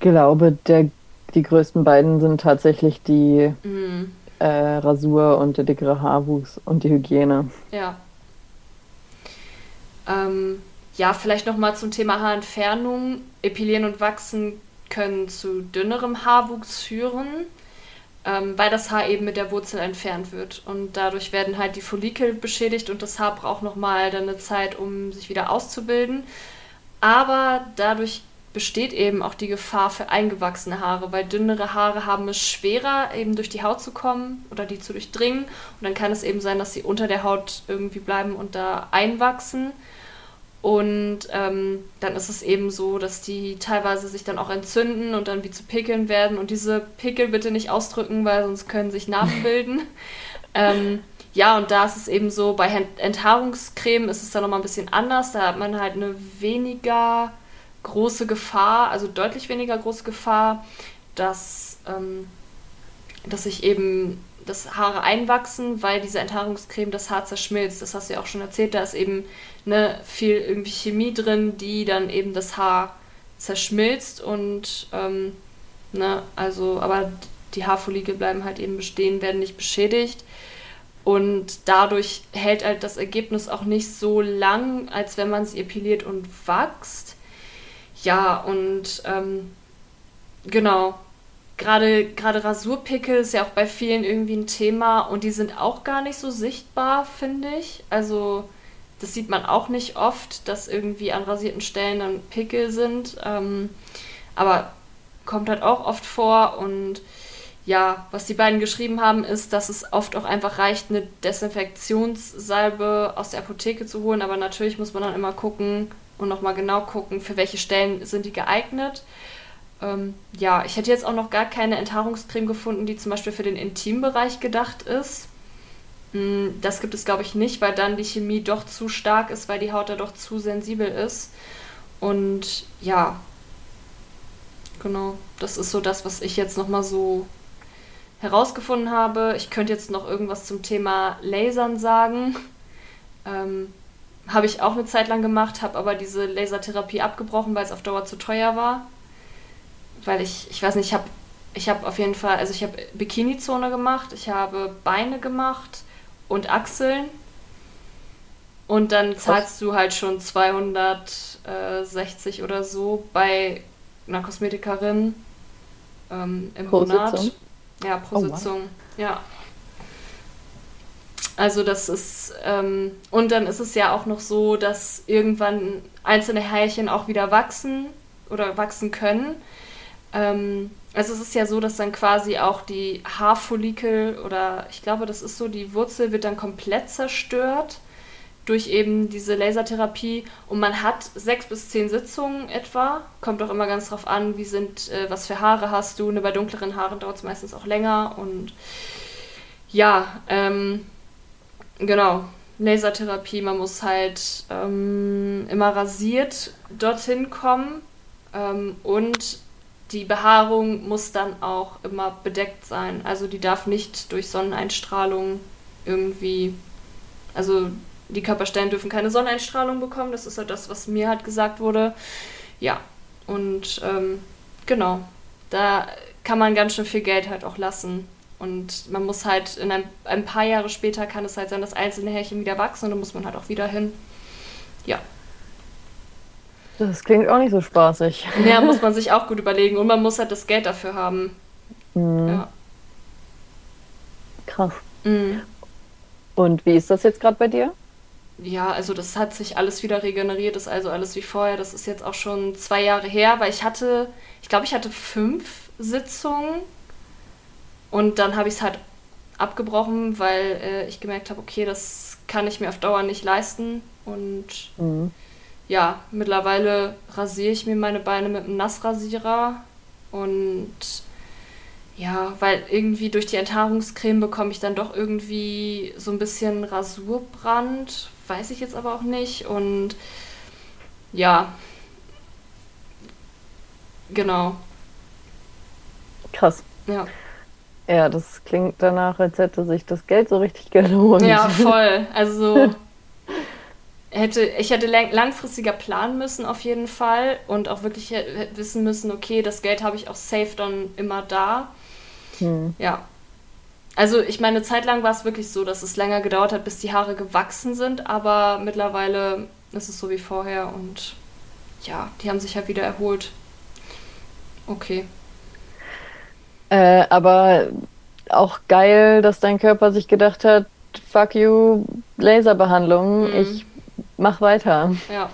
glaube, der, die größten beiden sind tatsächlich die Mhm. äh, Rasur und der dickere Haarwuchs und die Hygiene. Ja. Ähm, ja, vielleicht nochmal zum Thema Haarentfernung. Epilieren und Wachsen können zu dünnerem Haarwuchs führen, ähm, weil das Haar eben mit der Wurzel entfernt wird. Und dadurch werden halt die Follikel beschädigt und das Haar braucht nochmal dann eine Zeit, um sich wieder auszubilden. Aber dadurch besteht eben auch die Gefahr für eingewachsene Haare, weil dünnere Haare haben es schwerer, eben durch die Haut zu kommen oder die zu durchdringen. Und dann kann es eben sein, dass sie unter der Haut irgendwie bleiben und da einwachsen. Und ähm, dann ist es eben so, dass die teilweise sich dann auch entzünden und dann wie zu Pickeln werden. Und diese Pickel bitte nicht ausdrücken, weil sonst können sich Narben bilden. ähm, ja, und da ist es eben so, bei Ent- Enthaarungscreme ist es dann nochmal ein bisschen anders. Da hat man halt eine weniger große Gefahr, also deutlich weniger große Gefahr, dass, ähm, dass sich eben das Haare einwachsen, weil diese Enthaarungscreme das Haar zerschmilzt. Das hast du ja auch schon erzählt, da ist eben ne, viel irgendwie Chemie drin, die dann eben das Haar zerschmilzt und ähm, ne, also, aber die Haarfollikel bleiben halt eben bestehen, werden nicht beschädigt. Und dadurch hält halt das Ergebnis auch nicht so lang, als wenn man sie epiliert und wachst. Ja, und ähm, genau. Gerade, gerade Rasurpickel ist ja auch bei vielen irgendwie ein Thema und die sind auch gar nicht so sichtbar, finde ich. Also, das sieht man auch nicht oft, dass irgendwie an rasierten Stellen dann Pickel sind. Ähm, aber kommt halt auch oft vor und ja, was die beiden geschrieben haben, ist, dass es oft auch einfach reicht, eine Desinfektionssalbe aus der Apotheke zu holen. Aber natürlich muss man dann immer gucken und nochmal genau gucken, für welche Stellen sind die geeignet. Ähm, ja, ich hätte jetzt auch noch gar keine Enthaarungscreme gefunden, die zum Beispiel für den Intimbereich gedacht ist. Mm, Das gibt es, glaube ich, nicht, weil dann die Chemie doch zu stark ist, weil die Haut da doch zu sensibel ist. Und ja, genau, das ist so das, was ich jetzt nochmal so herausgefunden habe. Ich könnte jetzt noch irgendwas zum Thema Lasern sagen. Ähm, habe ich auch eine Zeit lang gemacht, habe aber diese Lasertherapie abgebrochen, weil es auf Dauer zu teuer war. Weil ich, ich weiß nicht, ich habe ich hab auf jeden Fall, also ich habe Bikini-Zone gemacht, ich habe Beine gemacht und Achseln. Und dann zahlst du halt schon 260 oder so bei einer Kosmetikerin ähm, im Pro Monat. Sitzung? Ja, pro Oh, wow. Sitzung. Ja. Also das ist, ähm, und dann ist es ja auch noch so, dass irgendwann einzelne Härchen auch wieder wachsen oder wachsen können. Ähm, also es ist ja so, dass dann quasi auch die Haarfollikel oder ich glaube, das ist so, die Wurzel wird dann komplett zerstört durch eben diese Lasertherapie und man hat sechs bis zehn Sitzungen etwa. Kommt auch immer ganz drauf an, wie sind, äh, was für Haare hast du. Ne, bei dunkleren Haaren dauert es meistens auch länger und ja, ähm, genau. Lasertherapie, man muss halt ähm, immer rasiert dorthin kommen ähm, und die Behaarung muss dann auch immer bedeckt sein. Also die darf nicht durch Sonneneinstrahlung irgendwie, also die Körperstellen dürfen keine Sonneneinstrahlung bekommen. Das ist ja das, was mir halt gesagt wurde. Ja, und ähm, genau, da kann man ganz schön viel Geld halt auch lassen. Und man muss halt in ein, ein paar Jahre später kann es halt sein, dass einzelne Härchen wieder wachsen und dann muss man halt auch wieder hin. Ja, Das klingt auch nicht so spaßig. ja, muss man sich auch gut überlegen und man muss halt das Geld dafür haben. Mhm. Ja. Krass. Mhm. Und wie ist das jetzt gerade bei dir? Ja, also das hat sich alles wieder regeneriert, ist also alles wie vorher. Das ist jetzt auch schon zwei Jahre her, weil ich hatte, ich glaube, ich hatte fünf Sitzungen und dann habe ich es halt abgebrochen, weil äh, ich gemerkt habe, okay, das kann ich mir auf Dauer nicht leisten. Und Mhm. Ja, mittlerweile rasiere ich mir meine Beine mit einem Nassrasierer und ja, weil irgendwie durch die Enthaarungscreme bekomme ich dann doch irgendwie so ein bisschen Rasurbrand, weiß ich jetzt aber auch nicht. Und ja, genau, Krass. ja. Ja, das klingt danach, als hätte sich das Geld so richtig gelohnt. Ja, voll. Also hätte, ich hätte langfristiger planen müssen auf jeden Fall und auch wirklich wissen müssen, okay, das Geld habe ich auch safe dann immer da. Hm. Ja. Also ich meine, eine Zeit lang war es wirklich so, dass es länger gedauert hat, bis die Haare gewachsen sind, aber mittlerweile ist es so wie vorher und ja, die haben sich halt wieder erholt. Okay. Äh, aber auch geil, dass dein Körper sich gedacht hat, fuck you, Laserbehandlung, mhm. ich mach weiter. Ja.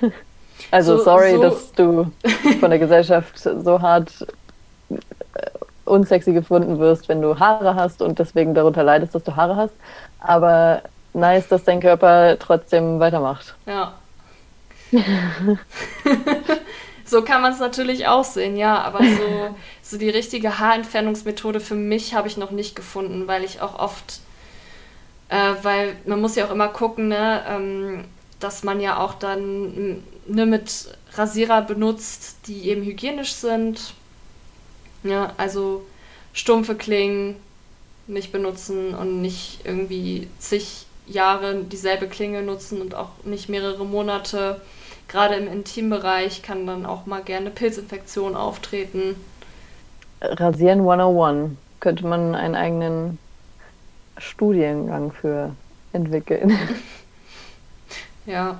Also so, sorry, so. dass du von der Gesellschaft so hart äh, unsexy gefunden wirst, wenn du Haare hast und deswegen darunter leidest, dass du Haare hast. Aber nice, dass dein Körper trotzdem weitermacht. Ja. so kann man es natürlich auch sehen, ja, aber so, so die richtige Haarentfernungsmethode für mich habe ich noch nicht gefunden, weil ich auch oft, äh, weil man muss ja auch immer gucken, ne, ähm, dass man ja auch dann ne, mit Rasierer benutzt, die eben hygienisch sind. Ja, also stumpfe Klingen nicht benutzen und nicht irgendwie zig Jahre dieselbe Klinge nutzen und auch nicht mehrere Monate gerade im Intimbereich kann dann auch mal gerne Pilzinfektion auftreten. Rasieren 101 könnte man einen eigenen Studiengang für entwickeln. Ja.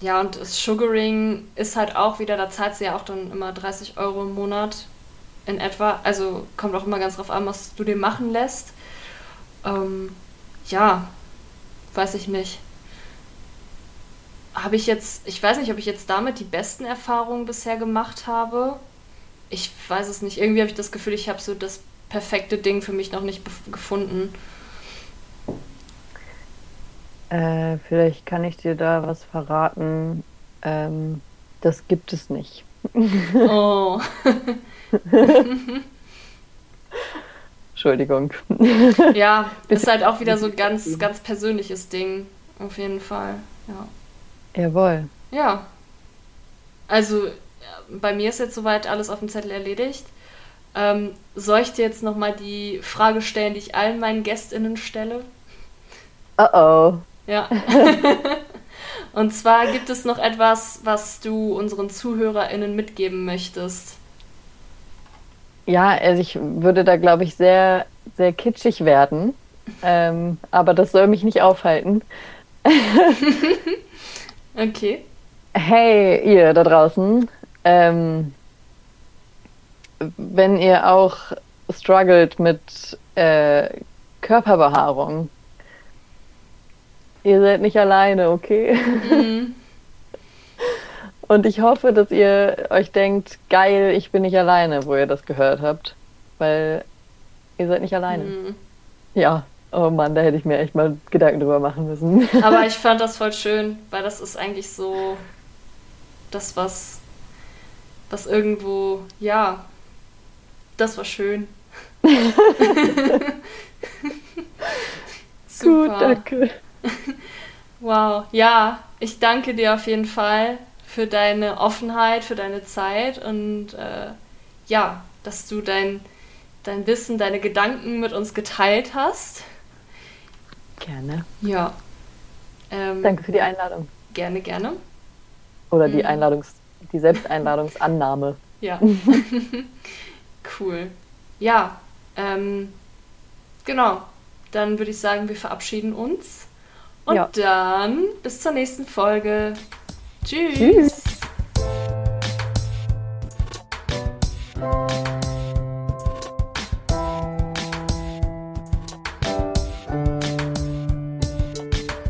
Ja, und das Sugaring ist halt auch wieder, da zahlt sie ja auch dann immer 30 Euro im Monat in etwa. Also kommt auch immer ganz drauf an, was du dir machen lässt. Ähm, ja, weiß ich nicht habe ich jetzt, ich weiß nicht, ob ich jetzt damit die besten Erfahrungen bisher gemacht habe. Ich weiß es nicht. Irgendwie habe ich das Gefühl, ich habe so das perfekte Ding für mich noch nicht gefunden. Äh, vielleicht kann ich dir da was verraten. Ähm, das gibt es nicht. Oh. Entschuldigung. Ja, ist halt auch wieder so ein ganz, ganz persönliches Ding. Auf jeden Fall. Ja. Jawohl. Ja. Also bei mir ist jetzt soweit alles auf dem Zettel erledigt. Ähm, soll ich dir jetzt nochmal die Frage stellen, die ich allen meinen GästInnen stelle? Oh oh. Ja. Und zwar gibt es noch etwas, was du unseren ZuhörerInnen mitgeben möchtest. Ja, also ich würde da, glaube ich, sehr, sehr kitschig werden. Ähm, aber das soll mich nicht aufhalten. Okay. Hey, ihr da draußen. Ähm, wenn ihr auch struggelt mit äh, Körperbehaarung, ihr seid nicht alleine, okay? Mhm. Und ich hoffe, dass ihr euch denkt, geil, ich bin nicht alleine, wo ihr das gehört habt. Weil ihr seid nicht alleine. Mhm. Ja, Oh Mann, da hätte ich mir echt mal Gedanken drüber machen müssen. Aber ich fand das voll schön, weil das ist eigentlich so das, was, was irgendwo, ja, das war schön. Super. Gut, danke. Wow, ja, ich danke dir auf jeden Fall für deine Offenheit, für deine Zeit und äh, ja, dass du dein, dein Wissen, deine Gedanken mit uns geteilt hast. Gerne. Ja. Ähm, Danke für die Einladung. Gerne, gerne. Oder die mhm. Einladungs-, die Selbsteinladungsannahme. Ja. cool. Ja, ähm, genau. Dann würde ich sagen, wir verabschieden uns. Und ja. dann bis zur nächsten Folge. Tschüss. Tschüss.